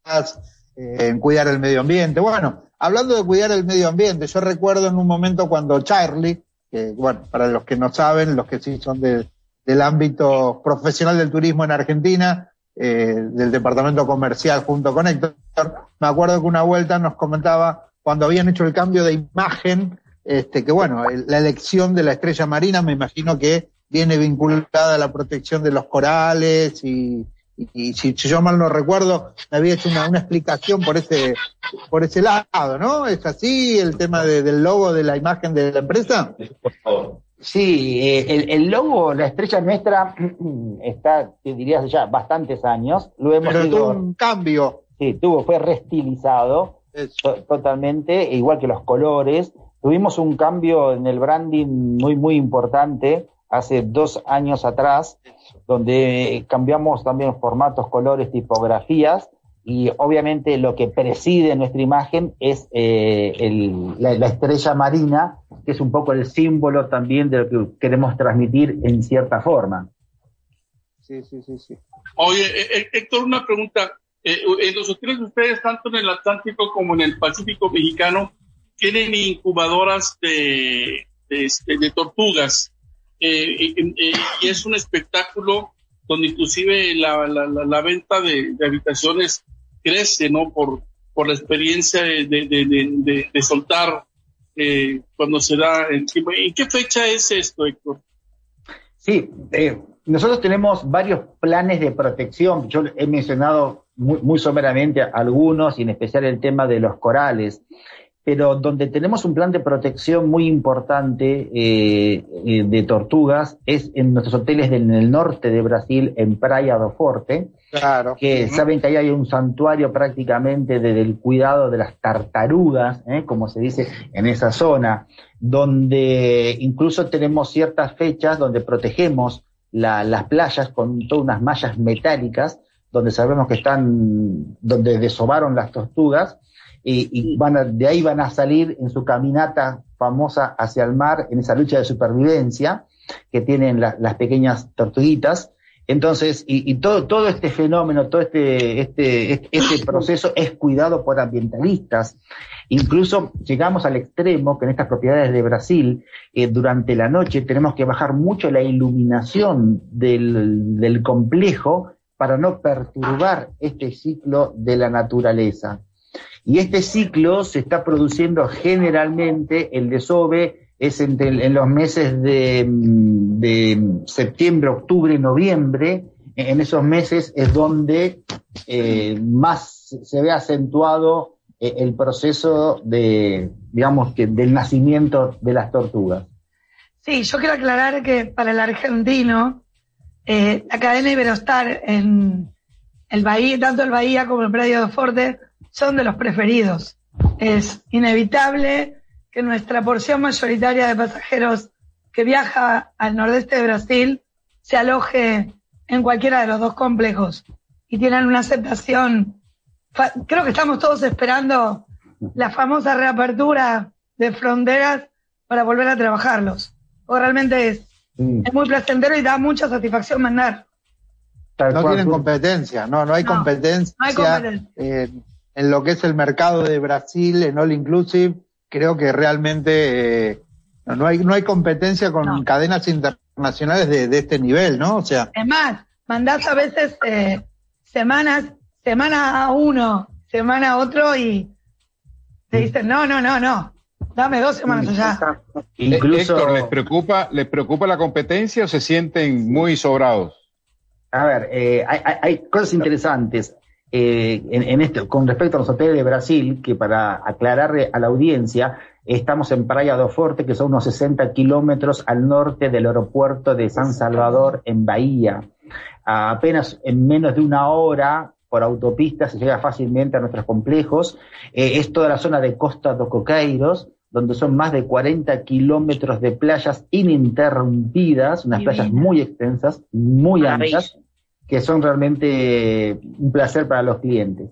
eh, en cuidar el medio ambiente. Bueno, hablando de cuidar el medio ambiente, yo recuerdo en un momento cuando Charlie, que bueno, para los que no saben, los que sí son de, del ámbito profesional del turismo en Argentina, eh, del departamento comercial junto con Héctor. Me acuerdo que una vuelta nos comentaba cuando habían hecho el cambio de imagen, este, que bueno, la elección de la estrella marina me imagino que viene vinculada a la protección de los corales y, y, si, yo mal no recuerdo, me había hecho una, una, explicación por ese, por ese lado, ¿no? ¿Es así el tema de, del logo de la imagen de la empresa? Por favor. Sí, eh, el, el, logo, la estrella nuestra, está, te dirías ya, bastantes años. Lo hemos Pero tuvo un cambio. Sí, tuvo, fue restilizado to, totalmente, igual que los colores. Tuvimos un cambio en el branding muy, muy importante hace dos años atrás, donde cambiamos también formatos, colores, tipografías, y obviamente lo que preside nuestra imagen es eh, el, la, la, estrella marina, que es un poco el símbolo también de lo que queremos transmitir en cierta forma. Sí, sí, sí, sí. Oye, Héctor, una pregunta. Eh, en los hoteles de ustedes, tanto en el Atlántico como en el Pacífico mexicano, tienen incubadoras de, de, este, tortugas. Eh, eh, y es un espectáculo donde inclusive la, la, la, venta de, habitaciones crece, ¿no? Por, por la experiencia de, de, soltar eh, cuando se da encima. ¿En qué fecha es esto, Héctor? Sí, eh, nosotros tenemos varios planes de protección. Yo he mencionado muy, muy someramente algunos, y en especial el tema de los corales pero donde tenemos un plan de protección muy importante eh, eh, de tortugas es en nuestros hoteles del, en el norte de Brasil, en Praia do Forte, claro. que uh -huh. saben que ahí hay un santuario prácticamente de, del cuidado de las tartarugas, ¿eh? como se dice en esa zona, donde incluso tenemos ciertas fechas donde protegemos la, las playas con todas unas mallas metálicas, donde sabemos que están, donde desovaron las tortugas, y, y van a, de ahí van a salir en su caminata famosa hacia el mar, en esa lucha de supervivencia que tienen la, las pequeñas tortuguitas. Entonces, y, y, todo, todo este fenómeno, todo este, este, este proceso es cuidado por ambientalistas. Incluso llegamos al extremo que en estas propiedades de Brasil, eh, durante la noche tenemos que bajar mucho la iluminación del, del complejo para no perturbar este ciclo de la naturaleza. Y este ciclo se está produciendo generalmente, el desove es entre, en los meses de, de, septiembre, octubre, noviembre, en esos meses es donde eh, más se ve acentuado eh, el proceso de, digamos, que del nacimiento de las tortugas. Sí, yo quiero aclarar que para el argentino, eh, la cadena Iberostar en el Bahía, tanto el Bahía como el Predio de Forte, son de los preferidos. Es inevitable que nuestra porción mayoritaria de pasajeros que viaja al nordeste de Brasil se aloje en cualquiera de los dos complejos y tienen una aceptación. Creo que estamos todos esperando la famosa reapertura de fronteras para volver a trabajarlos. O realmente es, mm. es muy placentero y da mucha satisfacción mandar. No tienen competencia, no, no hay no, competencia. No hay competencia. Eh, en lo que es el mercado de Brasil en All Inclusive, creo que realmente eh, no, hay, no hay competencia con no. cadenas internacionales de, de, este nivel, ¿no? O sea. Es más, mandás a veces eh, semanas, semana a uno, semana a otro y te dicen, no, no, no, no. Dame dos semanas allá. Incluso... Héctor, ¿les preocupa, ¿les preocupa la competencia o se sienten muy sobrados? A ver, eh, hay, hay, cosas interesantes. Eh, en, en esto, con respecto a los hoteles de Brasil, que para aclararle a la audiencia, estamos en Praia do Forte, que son unos 60 kilómetros al norte del aeropuerto de San Salvador, en Bahía. A apenas en menos de una hora por autopista se llega fácilmente a nuestros complejos. Eh, es toda la zona de Costa do Coqueiros, donde son más de 40 kilómetros de playas ininterrumpidas, unas playas muy extensas, muy anchas que son realmente un placer para los clientes.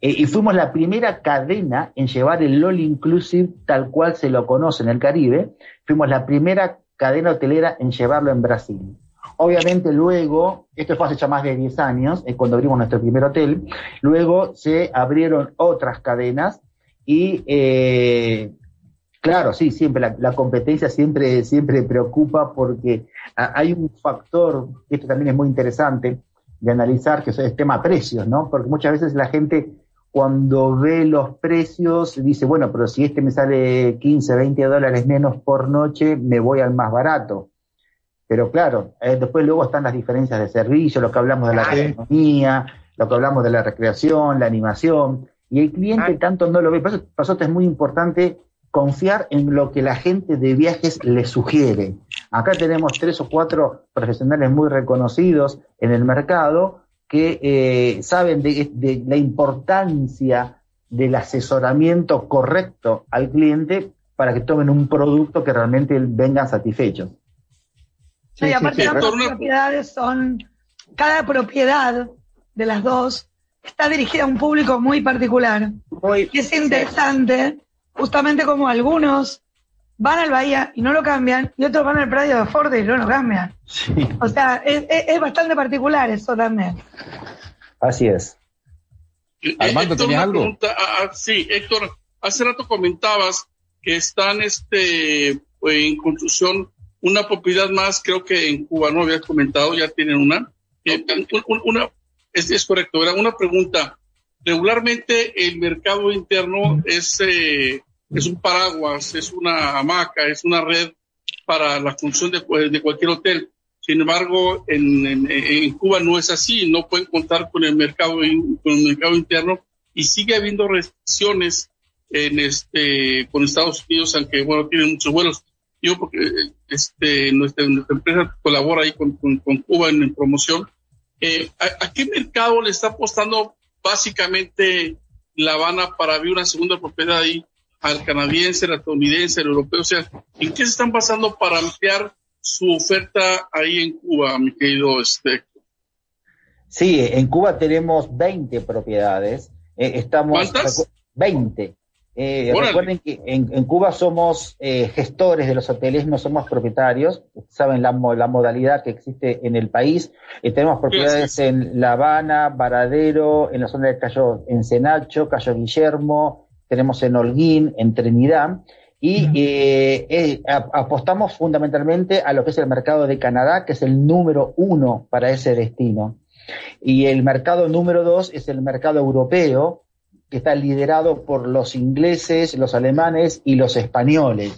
Eh, y fuimos la primera cadena en llevar el All Inclusive tal cual se lo conoce en el Caribe. Fuimos la primera cadena hotelera en llevarlo en Brasil. Obviamente luego, esto fue hace ya más de 10 años, es cuando abrimos nuestro primer hotel, luego se abrieron otras cadenas y eh, claro, sí, siempre la, la, competencia siempre, siempre preocupa porque hay un factor, esto también es muy interesante, de analizar, que es el tema precios, ¿no? Porque muchas veces la gente cuando ve los precios dice, bueno, pero si este me sale 15, 20 dólares menos por noche, me voy al más barato. Pero claro, eh, después luego están las diferencias de servicio, lo que hablamos de la economía, lo que hablamos de la recreación, la animación, y el cliente tanto no lo ve. Por eso, es muy importante confiar en lo que la gente de viajes le sugiere. Acá tenemos tres o cuatro profesionales muy reconocidos en el mercado que eh, saben de, la importancia del asesoramiento correcto al cliente para que tomen un producto que realmente vengan satisfechos. Sí, y aparte las propiedades son, cada propiedad de las dos está dirigida a un público muy particular. y es interesante, justamente como algunos van al Bahía y no lo cambian, y otros van al Pradio de Ford y no lo cambian. O sea, es, bastante particular eso también. Así es. Eh, Armando, ¿tenías algo? Ah, ah, sí, Héctor, hace rato comentabas que están este, en construcción una propiedad más, creo que en Cuba no habías comentado, ya tienen una. Eh, una es, es, correcto, era una pregunta. Regularmente el mercado interno es, eh, es un paraguas, es una hamaca, es una red para la función de, de cualquier hotel. Sin embargo, en, en, en, Cuba no es así, no pueden contar con el mercado, con el mercado interno y sigue habiendo restricciones en este, con Estados Unidos, aunque bueno, tienen muchos vuelos yo porque este, nuestra, empresa colabora ahí con, Cuba en, promoción. Eh, ¿a, qué mercado le está apostando básicamente La Habana para abrir una segunda propiedad ahí? Al canadiense, al estadounidense, al europeo. O sea, ¿en qué se están basando para ampliar su oferta ahí en Cuba, mi querido este? Sí, en Cuba tenemos 20 propiedades. Eh, estamos ¿Cuántas? 20. Eh, recuerden que en, Cuba somos eh, gestores de los hoteles, no somos propietarios. Saben la, la modalidad que existe en el país. Eh, tenemos propiedades en La Habana, Varadero, en la zona de Cayo Encenacho, Cayo Guillermo, tenemos en Holguín, en Trinidad. Y apostamos fundamentalmente a lo que es el mercado de Canadá, que es el número uno para ese destino. Y el mercado número dos es el mercado europeo, que está liderado por los ingleses, los alemanes y los españoles.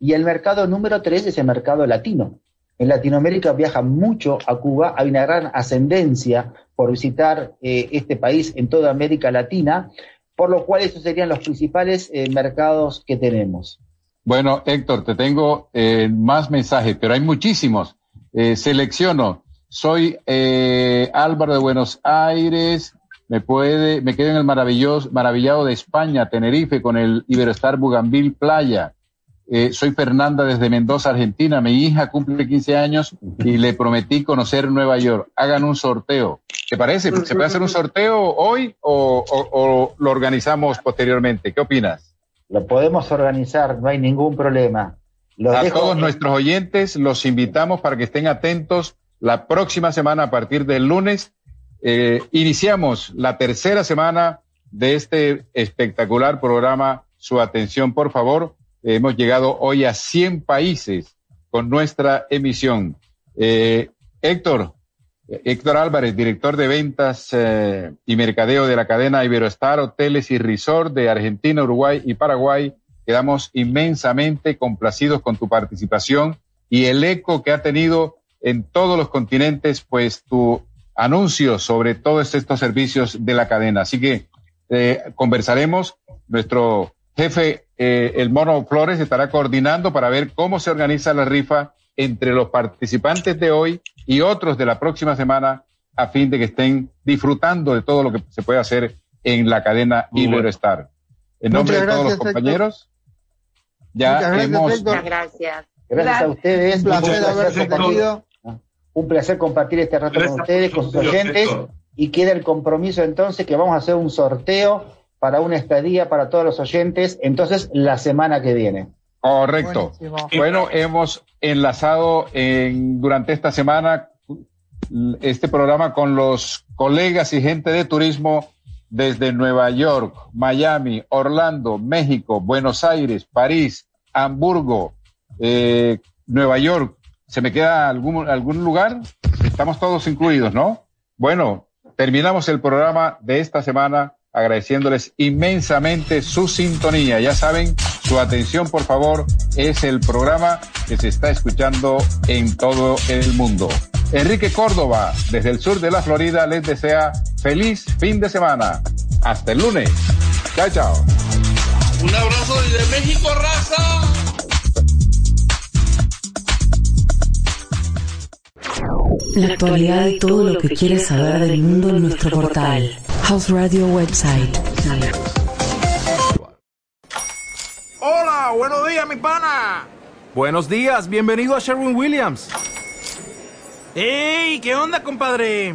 Y el mercado número tres es el mercado latino. En Latinoamérica viaja mucho a Cuba, hay una gran ascendencia por visitar eh, este país en toda América Latina, por lo cual esos serían los principales eh, mercados que tenemos. Bueno, Héctor, te tengo eh, más mensajes, pero hay muchísimos. selecciono. Soy Álvaro de Buenos Aires, me puede, me quedo en el maravilloso, maravillado de España, Tenerife, con el Iberostar Bugambil Playa. Eh, soy Fernanda desde Mendoza, Argentina. Mi hija cumple 15 años y le prometí conocer Nueva York. Hagan un sorteo. ¿Te parece? ¿Se puede hacer un sorteo hoy o, lo organizamos posteriormente? ¿Qué opinas? Lo podemos organizar, no hay ningún problema. a todos nuestros oyentes los invitamos para que estén atentos la próxima semana a partir del lunes eh, iniciamos la tercera semana de este espectacular programa. Su atención, por favor. hemos llegado hoy a 100 países con nuestra emisión. Eh, Héctor, Héctor Álvarez, director de ventas eh, y mercadeo de la cadena Iberoestar Hoteles y Resort de Argentina, Uruguay y Paraguay. Quedamos inmensamente complacidos con tu participación y el eco que ha tenido en todos los continentes, pues tu anuncios sobre todos estos servicios de la cadena. Así que eh, conversaremos. Nuestro jefe, eh, el Mono Flores, estará coordinando para ver cómo se organiza la rifa entre los participantes de hoy y otros de la próxima semana a fin de que estén disfrutando de todo lo que se puede hacer en la cadena Iberoestar. En nombre de todos los compañeros, ya hemos... Muchas gracias. Gracias a ustedes. Un placer haber un placer compartir este rato con ustedes, con sus oyentes. Y queda el compromiso entonces que vamos a hacer un sorteo para una estadía para todos los oyentes, entonces la semana que viene. Correcto. Bueno, hemos enlazado en, durante esta semana este programa con los colegas y gente de turismo desde Nueva York, Miami, Orlando, México, Buenos Aires, París, Hamburgo, eh, Nueva York, ¿Se me queda algún, algún lugar? Estamos todos incluidos, ¿no? Bueno, terminamos el programa de esta semana agradeciéndoles inmensamente su sintonía. Ya saben, Su atención, por favor, es el programa que se está escuchando en todo el mundo. Enrique Córdoba, desde el sur de la Florida, les desea feliz fin de semana. Hasta el lunes. Chao, chao. Un abrazo desde México, raza. La actualidad y todo lo que quieres saber del mundo en nuestro portal. House Radio Website. Hola, buenos días, mi pana. Buenos días, bienvenido a Sherwin Williams. ¡Ey! ¿Qué onda, compadre?